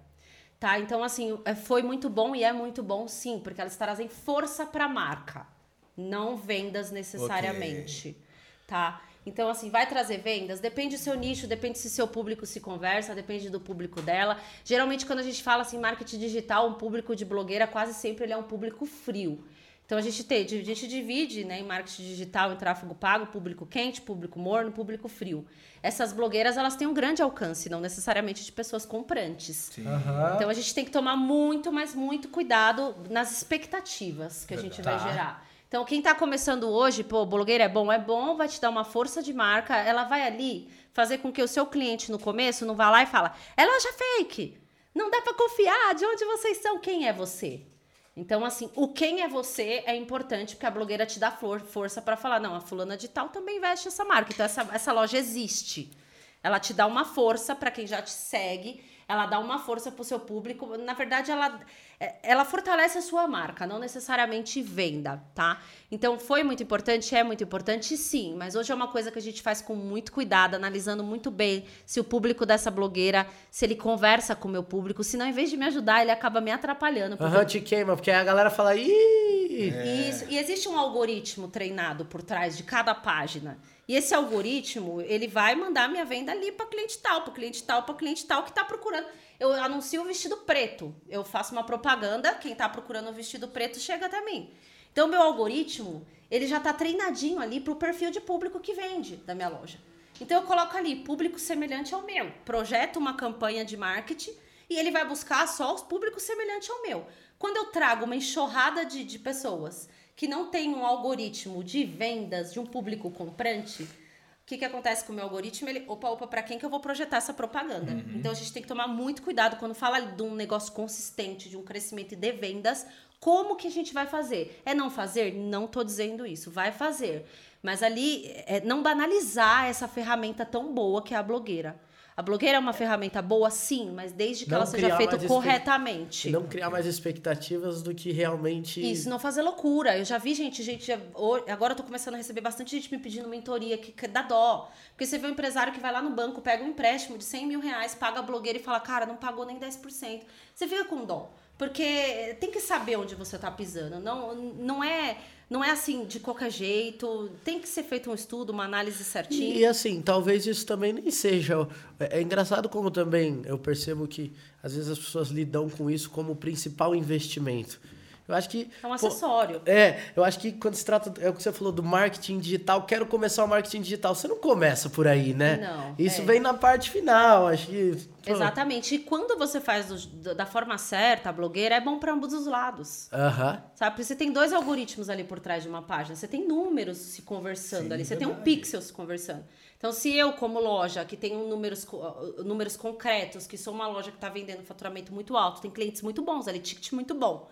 S1: Tá? Então, assim, é, foi muito bom e é muito bom, sim, porque elas trazem força para a marca, não vendas necessariamente. Okay. Tá? Então, assim, vai trazer vendas? Depende do seu nicho, depende se seu público se conversa, depende do público dela. Geralmente, quando a gente fala assim, marketing digital, um público de blogueira, quase sempre ele é um público frio. Então a gente tem, a gente divide né, em marketing digital, em tráfego pago, público quente, público morno, público frio. Essas blogueiras elas têm um grande alcance, não necessariamente de pessoas comprantes. Uhum. Então a gente tem que tomar muito, mas muito cuidado nas expectativas que a gente tá. vai gerar. Então quem está começando hoje, pô, blogueira é bom, é bom, vai te dar uma força de marca, ela vai ali fazer com que o seu cliente no começo não vá lá e fala, é loja fake, não dá para confiar, de onde vocês são, quem é você? Então, assim, o quem é você é importante, porque a blogueira te dá flor, força para falar, não, a fulana de tal também veste essa marca, então essa, essa loja existe. Ela te dá uma força para quem já te segue ela dá uma força pro seu público. Na verdade, ela, é, ela fortalece a sua marca, não necessariamente venda, tá? Então, foi muito importante? É muito importante, sim. Mas hoje é uma coisa que a gente faz com muito cuidado, analisando muito bem se o público dessa blogueira, se ele conversa com o meu público. Se não, em vez de me ajudar, ele acaba me atrapalhando.
S3: Aham, porque... uhum, te queima, porque a galera fala... Ih!
S1: É. Isso. E existe um algoritmo treinado por trás de cada página. E esse algoritmo, ele vai mandar minha venda ali para cliente tal, para cliente tal, para cliente tal que está procurando. Eu anuncio o vestido preto. Eu faço uma propaganda, quem tá procurando o vestido preto chega até mim. Então, meu algoritmo, ele já tá treinadinho ali pro perfil de público que vende da minha loja. Então, eu coloco ali, público semelhante ao meu. Projeto uma campanha de marketing e ele vai buscar só os públicos semelhantes ao meu. Quando eu trago uma enxurrada de, de pessoas que não tem um algoritmo de vendas de um público comprante, o que, que acontece com o meu algoritmo? Ele, opa, opa, para quem que eu vou projetar essa propaganda?
S2: Uhum.
S1: Então a gente tem que tomar muito cuidado quando fala de um negócio consistente, de um crescimento de vendas. Como que a gente vai fazer? É não fazer? Não tô dizendo isso. Vai fazer. Mas ali, é não banalizar essa ferramenta tão boa que é a blogueira. A blogueira é uma ferramenta boa, sim, mas desde que
S3: Não
S1: ela seja feita corretamente.
S3: Não criar mais expectativas do que realmente.
S1: Isso, não fazer loucura. Eu já vi gente, gente, já- agora eu tô começando a receber bastante gente me pedindo mentoria que, que dá dó. Porque você vê um empresário que vai lá no banco, pega um empréstimo de 100 mil reais, paga a blogueira e fala, cara, não pagou nem 10%. Você fica com dó. Porque tem que saber onde você tá pisando. Não, não é não é assim de qualquer jeito. Tem que ser feito um estudo, uma análise certinha.
S3: E assim, talvez isso também nem seja. É, é engraçado como também eu percebo que às vezes as pessoas lidam com isso como o principal investimento. Eu acho que.
S1: É um
S3: pô,
S1: acessório.
S3: é, eu acho que quando se trata. É o que você falou do marketing digital, quero começar o marketing digital. Você não começa por aí, né?
S1: Não,
S3: Isso
S1: é.
S3: vem na parte final, acho que. pô,
S1: Exatamente. E quando você faz do- da forma certa, a blogueira, é bom para ambos os lados.
S3: Aham.
S1: Sabe? Porque você tem dois algoritmos ali por trás de uma página. Você tem números se conversando
S2: Sim,
S1: ali. Você tem um
S2: verdade.
S1: pixel se conversando. Então, se eu, como loja, que tenho números, uh, números concretos, que sou uma loja que está vendendo faturamento muito alto, tem clientes muito bons ali, ticket muito bom.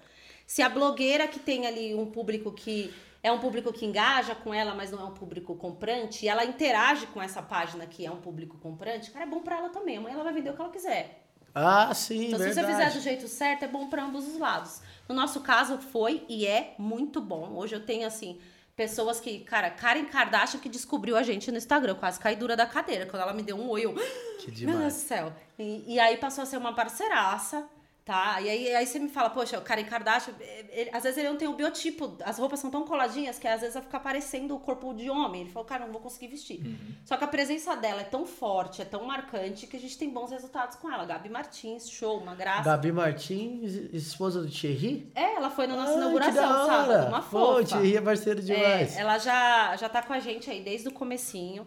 S1: Se a blogueira que tem ali um público que é um público que engaja com ela, mas não é um público comprante, e ela interage com essa página que é um público comprante, cara, é bom para ela também. Amanhã ela vai vender o que ela quiser.
S3: Ah, sim,
S1: Então, se
S3: verdade.
S1: você fizer do jeito certo, é bom para ambos os lados. No nosso caso, foi e é muito bom. Hoje eu tenho, assim, pessoas que, cara, Karen Kardashian que descobriu a gente no Instagram. Quase caí dura da cadeira. Quando ela me deu um oi, eu.
S3: Que
S1: Meu Deus
S3: demais.
S1: do céu. E, e aí passou a ser uma parceiraça. Tá? E aí, aí você me fala, poxa, o Karen Kardashian, ele- às vezes ele não tem o biotipo, as roupas são tão coladinhas que às vezes vai ficar parecendo o corpo de homem. Ele falou, cara, não vou conseguir vestir. Só que a presença dela é tão forte, é tão marcante, que a gente tem bons resultados com ela. Gabi Martins, show, uma graça.
S3: Gabi Martins, esposa do Thierry?
S1: É, ela foi na nossa
S3: que
S1: inauguração,
S3: hora.
S1: uma
S3: Pô,
S1: fofa.
S3: o Thierry é parceiro demais.
S1: É, ela já, já tá com a gente aí desde o comecinho.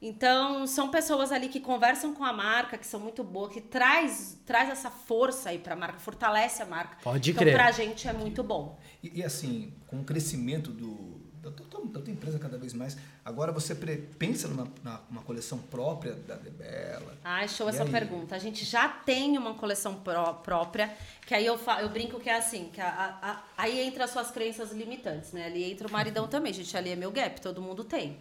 S1: Então, são pessoas ali que conversam com a marca, que são muito boas, que traz, traz essa força aí pra marca, fortalece a marca.
S3: Pode
S1: então,
S3: crer.
S1: pra gente é muito bom.
S2: E, e, assim, com o crescimento do, da, tua, da tua empresa cada vez mais, agora você pre- pensa numa, na- numa coleção própria da Debela?
S1: Ai, show
S2: E
S1: essa
S2: aí?
S1: pergunta. A gente já tem uma coleção pró- própria, que aí eu, fa- eu brinco que é assim, que a- a- a- aí entra as suas crenças limitantes, né? Ali entra o maridão também, gente, ali é meu gap, todo mundo tem.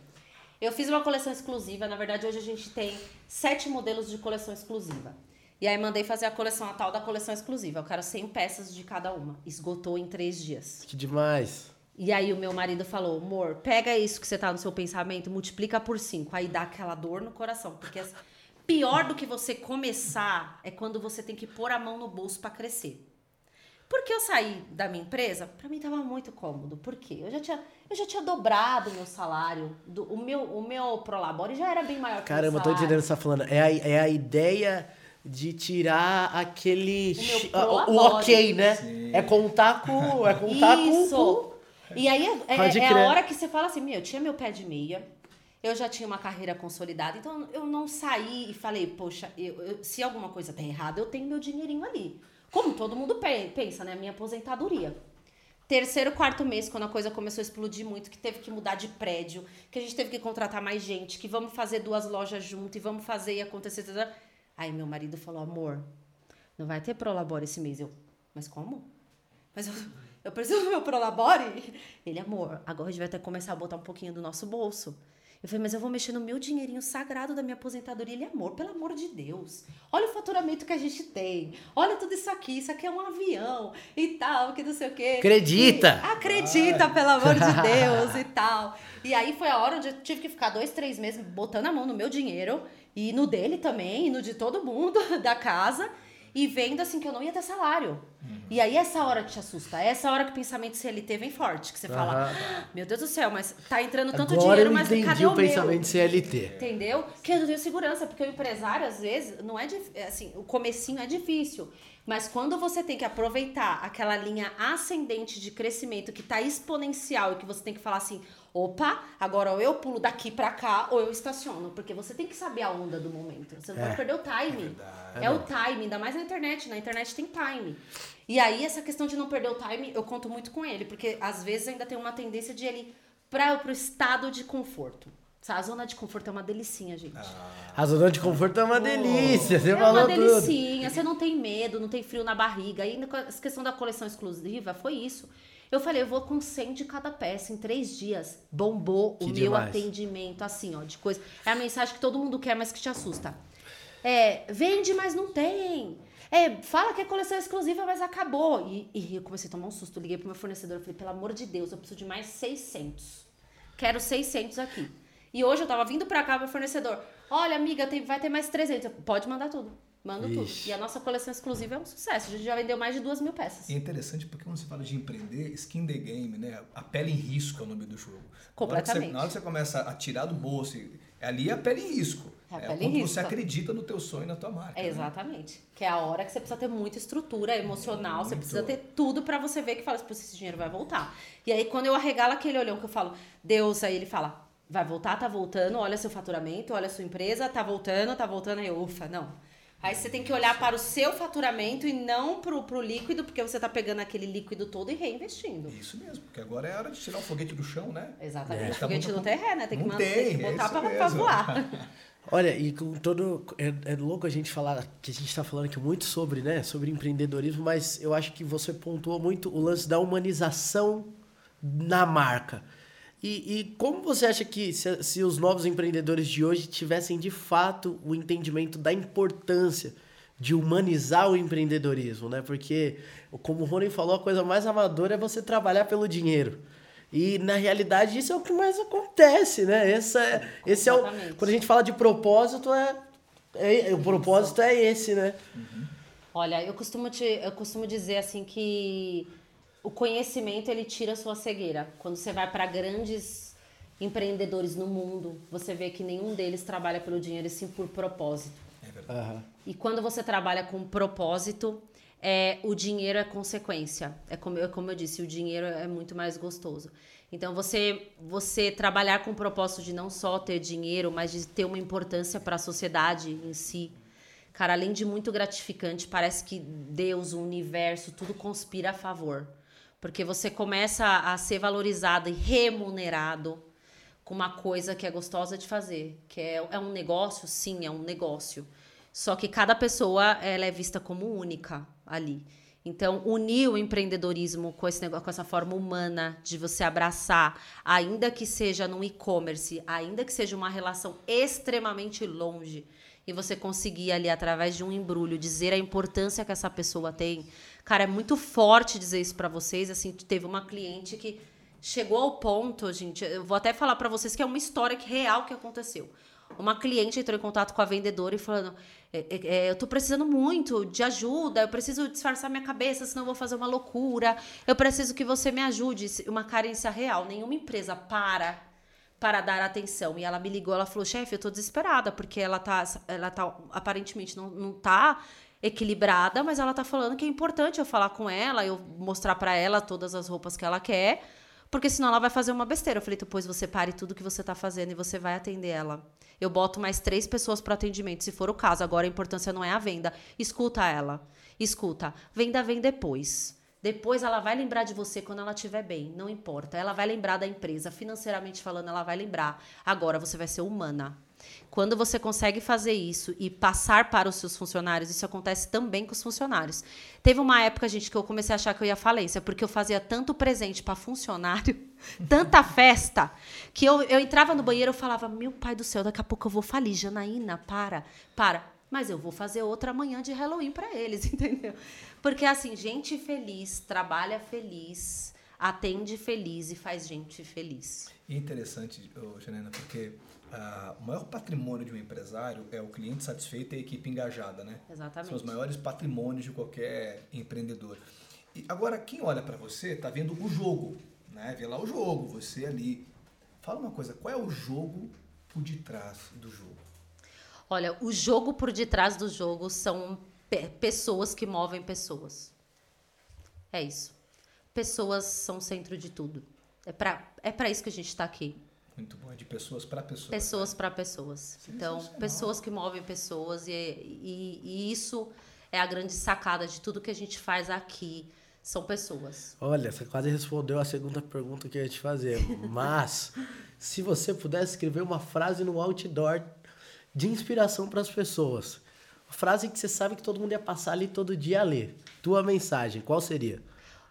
S1: Eu fiz uma coleção exclusiva, na verdade hoje a gente tem sete modelos de coleção exclusiva. E aí mandei fazer a coleção, a tal da coleção exclusiva. Eu quero 100 peças de cada uma. Esgotou em três dias.
S3: Que demais.
S1: E aí o meu marido falou, amor, pega isso que você tá no seu pensamento, multiplica por cinco. Aí dá aquela dor no coração. Porque pior do que você começar é quando você tem que pôr a mão no bolso para crescer. Porque eu saí da minha empresa, para mim tava muito cômodo. Por quê? Eu já tinha, eu já tinha dobrado o meu salário. do- o, meu, o meu Prolabore já era bem maior que
S3: Caramba,
S1: o
S3: eu
S1: meu
S3: tô entendendo o que você tá falando. É a, é a ideia de tirar aquele.
S1: O
S3: o ok, né?
S2: Sim.
S3: É contar com. É contar com-
S1: Isso.
S3: com.
S1: E aí é, é- é a hora que você fala assim, meu, eu tinha meu pé de meia, eu já tinha uma carreira consolidada, então eu não saí e falei, poxa, eu- eu- se alguma coisa tá errada, eu tenho meu dinheirinho ali. Como todo mundo pe- pensa, né? Minha aposentadoria. Terceiro, quarto mês, quando a coisa começou a explodir muito, que teve que mudar de prédio, que a gente teve que contratar mais gente, que vamos fazer duas lojas junto e vamos fazer e acontecer. tata. Aí meu marido falou, amor, não vai ter Prolabore esse mês. Eu, mas como? Mas eu, eu preciso do meu Prolabore? Ele, amor, agora a gente vai ter que começar a botar um pouquinho do nosso bolso. Eu falei, mas eu vou mexer no meu dinheirinho sagrado da minha aposentadoria. Ele, amor, pelo amor de Deus. Olha o faturamento que a gente tem. Olha tudo isso aqui. Isso aqui é um avião e tal, que não sei o quê.
S3: Acredita!
S1: E- acredita, pelo amor de *laughs* Deus e tal. E aí foi a hora onde eu tive que ficar dois, três meses botando a mão no meu dinheiro e no dele também, e no de todo mundo *laughs* da casa. E vendo assim que eu não ia ter salário. E aí essa hora que te assusta, essa hora que o pensamento CLT vem forte, que você fala, ah, meu Deus do céu, mas tá entrando tanto
S3: Agora
S1: dinheiro,
S3: eu
S1: mas
S3: entendi
S1: cadê
S3: o
S1: o,
S3: pensamento
S1: meu?
S3: CLT.
S1: Entendeu? Que eu não tenho segurança, porque o empresário, às vezes, não é é assim, o comecinho é difícil. Mas quando você tem que aproveitar aquela linha ascendente de crescimento que tá exponencial e que você tem que falar assim, opa, agora ou eu pulo daqui pra cá ou eu estaciono. Porque você tem que saber a onda do momento. Você não
S3: É.
S1: pode perder o time.
S2: verdade.
S1: É, o time, ainda mais na internet. Na internet tem time. E aí, essa questão de não perder o time, eu conto muito com ele. Porque às vezes ainda tem uma tendência de ele para pro estado de conforto. A zona de conforto é uma delicinha, gente.
S3: A zona de conforto é uma delícia, você
S1: é
S3: falou
S1: uma
S3: tudo.
S1: delicinha, você não tem medo, não tem frio na barriga. Com essa questão da coleção exclusiva, foi isso. Eu falei, eu vou com 100 de cada peça em três dias. Bombou
S3: Que
S1: o meu
S3: demais.
S1: atendimento, assim, ó, de coisa. É a mensagem que todo mundo quer, mas que te assusta. É, vende, mas não tem. É, fala que é coleção exclusiva, mas acabou. E, e eu comecei a tomar um susto. Liguei pro meu fornecedor, falei, pelo amor de Deus, eu preciso de mais 600. Quero 600 aqui. E hoje eu tava vindo pra cá, meu fornecedor. Olha, amiga, tem- vai ter mais 300. Eu, Pode mandar tudo. Manda tudo.
S3: Ixi.
S1: E a nossa coleção exclusiva é um sucesso. A gente já vendeu mais de duas mil peças.
S2: E é interessante porque quando você fala de empreender, skin the game, né? A pele em risco é o nome do jogo.
S1: Completamente.
S2: Na hora que você, hora que você começa a tirar do bolso, ali é a pele em risco.
S1: É a
S2: É,
S1: pele em
S2: quando você acredita no teu sonho e na tua marca.
S1: É,
S2: né?
S1: exatamente. Que é a hora que você precisa ter muita estrutura emocional, você
S2: Muito.
S1: precisa ter tudo pra você ver que fala, "Pô, esse dinheiro vai voltar. E aí, quando eu arregalo aquele olhão que eu falo, Deus, aí ele fala, vai voltar, tá voltando, olha seu faturamento, olha sua empresa, tá voltando, tá voltando, aí, eu, ufa, não. Aí você tem que olhar para o seu faturamento e não pro, pro líquido, porque você tá pegando aquele líquido todo e reinvestindo.
S2: Isso mesmo, porque agora é hora de tirar o foguete do chão, né?
S1: Exatamente.
S2: É.
S1: O foguete
S2: Tá
S1: não tem ré, né? Tem que, mandar, tem que
S2: é
S1: botar pra
S2: mesmo.
S1: voar. *laughs*
S3: Olha, e com todo. É, é louco a gente falar que a gente está falando aqui muito sobre, né? Sobre empreendedorismo, mas eu acho que você pontuou muito o lance da humanização na marca. E, e como você acha que se, se os novos empreendedores de hoje tivessem de fato o entendimento da importância de humanizar o empreendedorismo, né? Porque, como o Rony falou, a coisa mais amadora é você trabalhar pelo dinheiro. E na realidade isso é o que mais acontece, né? Essa é, esse é o, quando a gente fala de propósito é, é- o propósito é esse, né?
S1: Olha, eu costumo, te, eu costumo dizer assim que o conhecimento ele tira a sua cegueira. Quando você vai para grandes empreendedores no mundo, você vê que nenhum deles trabalha pelo dinheiro e sim por propósito.
S2: É verdade.
S3: Aham.
S1: E quando você trabalha com propósito, é, o dinheiro é consequência. É como, eu- como eu disse, o dinheiro é muito mais gostoso. Então, você, você trabalhar com o propósito de não só ter dinheiro, mas de ter uma importância para a sociedade em si. Cara, além de muito gratificante, parece que Deus, o universo, tudo conspira a favor. Porque você começa a ser valorizado e remunerado com uma coisa que é gostosa de fazer. Que é, é um negócio? Sim, é um negócio. Só que cada pessoa ela é vista como única ali. Então, unir o empreendedorismo com esse negócio, com essa forma humana de você abraçar, ainda que seja no e-commerce, ainda que seja uma relação extremamente longe, e você conseguir ali através de um embrulho dizer a importância que essa pessoa tem. Cara, é muito forte dizer isso pra vocês, assim, teve uma cliente que chegou ao ponto, gente, eu vou até falar pra vocês que é uma história que, real que aconteceu. Uma cliente entrou em contato com a vendedora e falando: "É, é, é, Eu tô precisando muito de ajuda, eu preciso disfarçar minha cabeça, senão eu vou fazer uma loucura. Eu preciso que você me ajude. Uma carência real. Nenhuma empresa para para dar atenção. E ela me ligou, ela falou: chefe, eu tô desesperada, porque ela tá, ela tá aparentemente não, não tá equilibrada, mas ela tá falando que é importante eu falar com ela, eu mostrar pra ela todas as roupas que ela quer. Porque senão ela vai fazer uma besteira. Eu falei, depois você pare tudo que você tá fazendo e você vai atender ela. Eu boto mais três pessoas para atendimento, se for o caso. Agora a importância não é a venda. Escuta ela. Escuta. Venda vem depois. Depois ela vai lembrar de você quando ela estiver bem. Não importa. Ela vai lembrar da empresa. Financeiramente falando, ela vai lembrar. Agora você vai ser humana. Quando você consegue fazer isso e passar para os seus funcionários, isso acontece também com os funcionários. Teve uma época, gente, que eu comecei a achar que eu ia falência, porque eu fazia tanto presente para funcionário, *laughs* tanta festa, que eu, eu entrava no banheiro e falava: Meu pai do céu, daqui a pouco eu vou falir. Janaína, para, para. Mas eu vou fazer outra manhã de Halloween para eles, *laughs* entendeu? Porque assim, gente feliz, trabalha feliz, atende feliz e faz gente feliz.
S2: É interessante, Janena, porque ah, o maior patrimônio de um empresário é o cliente satisfeito e a equipe engajada, né?
S1: Exatamente.
S2: São os maiores patrimônios de qualquer empreendedor. E agora, quem olha para você está vendo o jogo, né? Vê lá o jogo, você ali. Fala uma coisa, qual é o jogo por detrás do jogo?
S1: Olha, o jogo por detrás do jogo são pe pessoas que movem pessoas. É isso. Pessoas são o centro de tudo. É para é pra isso que a gente está aqui.
S2: Muito bom, é de pessoas para pessoas.
S1: Pessoas para pessoas. Então, pessoas que movem pessoas, e, e, e, isso é a grande sacada de tudo que a gente faz aqui. São pessoas.
S3: Olha, você quase respondeu a segunda pergunta que eu ia te fazer. *laughs* Mas, se você pudesse escrever uma frase no outdoor de inspiração para as pessoas, frase que você sabe que todo mundo ia passar ali todo dia a ler, tua mensagem, qual seria?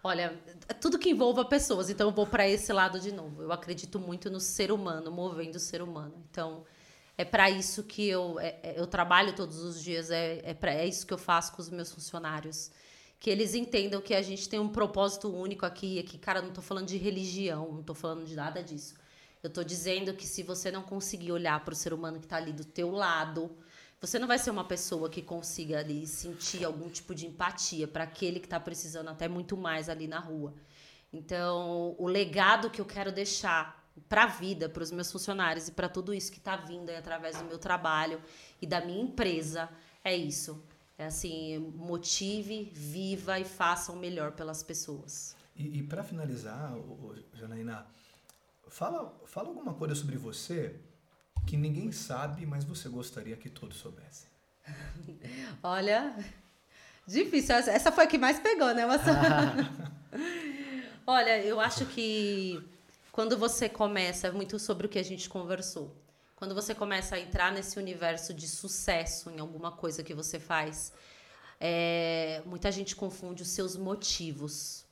S1: Olha, é tudo que envolva pessoas, então eu vou para esse lado de novo. Eu acredito muito no ser humano, movendo o ser humano. Então, é para isso que eu, é, é, eu trabalho todos os dias, é, é, pra, é isso que eu faço com os meus funcionários. Que eles entendam que a gente tem um propósito único aqui. Aqui, cara, não estou falando de religião, não estou falando de nada disso. Eu estou dizendo que se você não conseguir olhar para o ser humano que está ali do teu lado, você não vai ser uma pessoa que consiga ali sentir algum tipo de empatia para aquele que está precisando até muito mais ali na rua. Então, o legado que eu quero deixar para a vida, para os meus funcionários e para tudo isso que está vindo aí através do meu trabalho e da minha empresa é isso. É assim, motive, viva e faça o melhor pelas pessoas.
S2: E, e para finalizar, Janaína, fala, fala alguma coisa sobre você que ninguém sabe, mas você gostaria que todos soubessem? *laughs*
S1: Olha, difícil. Essa foi a que mais pegou, né, Marcelo? *laughs* Olha, eu acho que quando você começa, é muito sobre o que a gente conversou. Quando você começa a entrar nesse universo de sucesso em alguma coisa que você faz, é, muita gente confunde os seus motivos.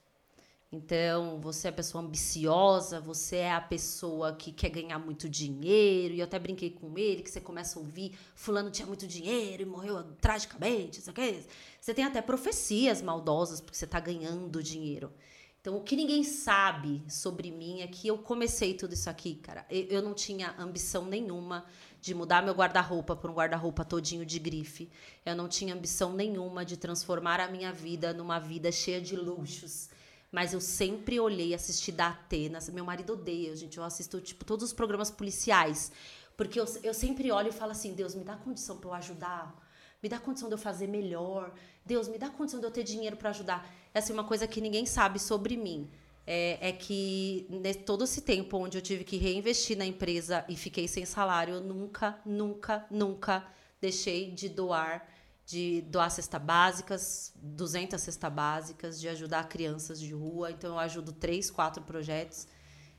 S1: Então, você é a pessoa ambiciosa, você é a pessoa que quer ganhar muito dinheiro. E eu até brinquei com ele, que você começa a ouvir, fulano tinha muito dinheiro e morreu tragicamente, isso aqui. Você tem até profecias maldosas porque você está ganhando dinheiro. Então, o que ninguém sabe sobre mim é que eu comecei tudo isso aqui, cara. Eu não tinha ambição nenhuma de mudar meu guarda-roupa para um guarda-roupa todinho de grife. Eu não tinha ambição nenhuma de transformar a minha vida numa vida cheia de luxos mas eu sempre olhei, assisti da Atena. Meu marido odeia, gente. Eu assisto, tipo, todos os programas policiais. Porque eu, eu sempre olho e falo assim: Deus, me dá condição para eu ajudar. Me dá condição de eu fazer melhor. Deus, me dá condição de eu ter dinheiro para ajudar. Essa é assim, uma coisa que ninguém sabe sobre mim. É, é que nesse, todo esse tempo onde eu tive que reinvestir na empresa e fiquei sem salário, eu nunca, nunca, nunca deixei de doar de doar cesta básicas, 200 cestas básicas, de ajudar crianças de rua. Então eu ajudo três, quatro projetos.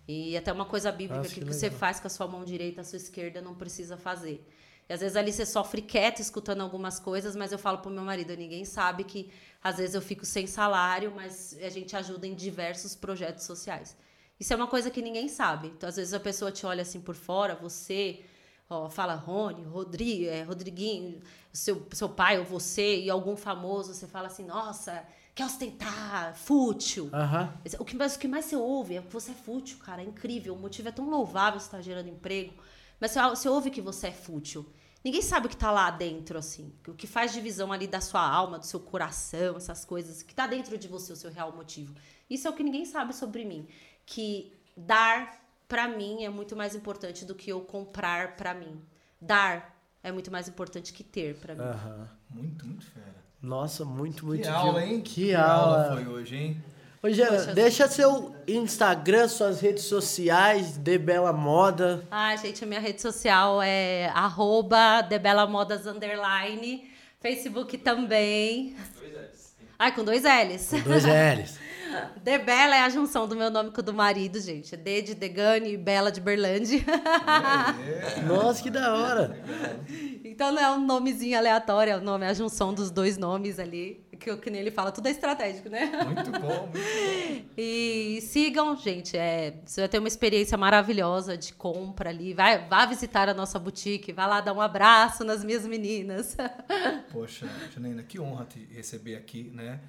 S1: E até uma coisa bíblica Acho que, que você faz com a sua mão direita, a sua esquerda não precisa fazer. E às vezes ali você sofre quieto escutando algumas coisas, mas eu falo pro meu marido, ninguém sabe que às vezes eu fico sem salário, mas a gente ajuda em diversos projetos sociais. Isso é uma coisa que ninguém sabe. Então às vezes a pessoa te olha assim por fora, você ó, fala Rony, Rodrigo, é, Rodriguinho, seu, seu pai ou você e algum famoso, você fala assim, nossa, quer ostentar, fútil.
S3: Uhum.
S1: O, que mais, o que mais você ouve é que você é fútil, cara, é incrível. O motivo é tão louvável você estar tá gerando emprego. Mas você, você ouve que você é fútil. Ninguém sabe o que está lá dentro, assim. O que faz divisão ali da sua alma, do seu coração, essas coisas. que está dentro de você, o seu real motivo. Isso é o que ninguém sabe sobre mim. Que dar para mim é muito mais importante do que eu comprar para mim. Dar é muito mais importante que ter para mim.
S3: Uhum.
S2: Muito, muito fera.
S3: Nossa, muito, muito.
S2: Que aula, hein?
S3: Que, que aula.
S2: aula foi hoje, hein?
S3: Ô, Jean, deixa seu Instagram, suas redes sociais, De Bela Moda.
S1: Ah, gente, a minha rede social é arroba De Bela Modas Underline. Facebook também. Dois L's. Ai, com dois L's.
S3: Com dois L's. *laughs*
S1: De Bela é a junção do meu nome com o do marido, gente. D de Degane e Bela de Berlândia.
S3: É. Nossa, que da hora.
S1: Então não é um nomezinho aleatório, é o nome, é a junção dos dois nomes ali. Que, que nem ele fala, tudo é estratégico, né?
S2: Muito bom, muito bom.
S1: E sigam, gente. É, você vai ter uma experiência maravilhosa de compra ali. Vai, vá visitar a nossa boutique, vá lá dar um abraço nas minhas meninas.
S2: Poxa, Janaína, que honra te receber aqui, né?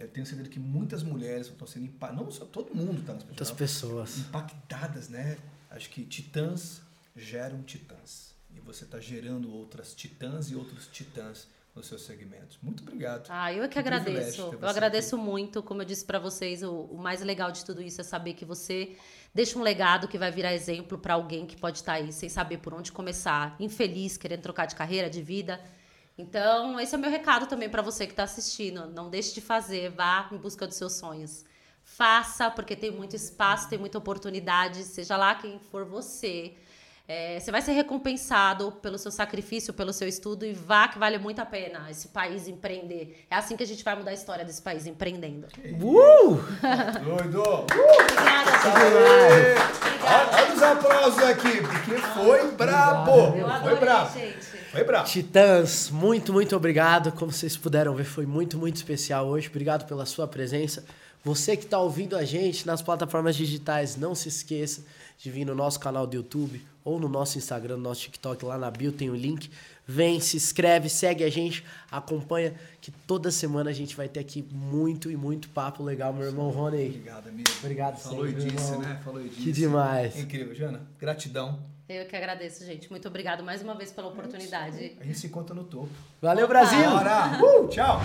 S2: Eu tenho certeza que muitas mulheres estão sendo impactadas, não só todo mundo está nas
S3: Muitas pessoas.
S2: impactadas, né? Acho que titãs geram titãs. E você está gerando outras titãs e outros titãs nos seus segmentos. Muito obrigado.
S1: Ah, eu é que, que agradeço. Eu agradeço aqui. muito. Como eu disse para vocês, o, o, mais legal de tudo isso é saber que você deixa um legado que vai virar exemplo para alguém que pode estar tá aí sem saber por onde começar, infeliz, querendo trocar de carreira, de vida. Então, esse é o meu recado também para você que está assistindo. Não deixe de fazer, vá em busca dos seus sonhos. Faça, porque tem muito espaço, tem muita oportunidade, seja lá quem for você. É, você vai ser recompensado pelo seu sacrifício, pelo seu estudo e vá que vale muito a pena esse país empreender. É assim que a gente vai mudar a história desse país empreendendo.
S2: Uh! Doido! Uh! Obrigada, Obrigada. Olha os aplausos aqui, porque foi brabo! Foi brabo! Foi brabo.
S3: Titãs, muito, muito obrigado. Como vocês puderam ver, foi muito, muito especial hoje. Obrigado pela sua presença. Você que está ouvindo a gente nas plataformas digitais, não se esqueça de vir no nosso canal do YouTube ou no nosso Instagram, no nosso TikTok, lá na bio tem o link. Vem, se inscreve, segue a gente, acompanha, que toda semana a gente vai ter aqui muito e muito papo legal, meu irmão Rony.
S2: Obrigado, amigo.
S3: Obrigado,
S2: Falou
S3: sempre,
S2: e disse, né? Falou e disse.
S3: Que demais.
S2: Incrível, Jana. Gratidão.
S1: Eu que agradeço, gente. Muito obrigado mais uma vez pela oportunidade.
S2: A gente se encontra no topo.
S3: Valeu, Brasil!
S2: Bora! Uh, tchau!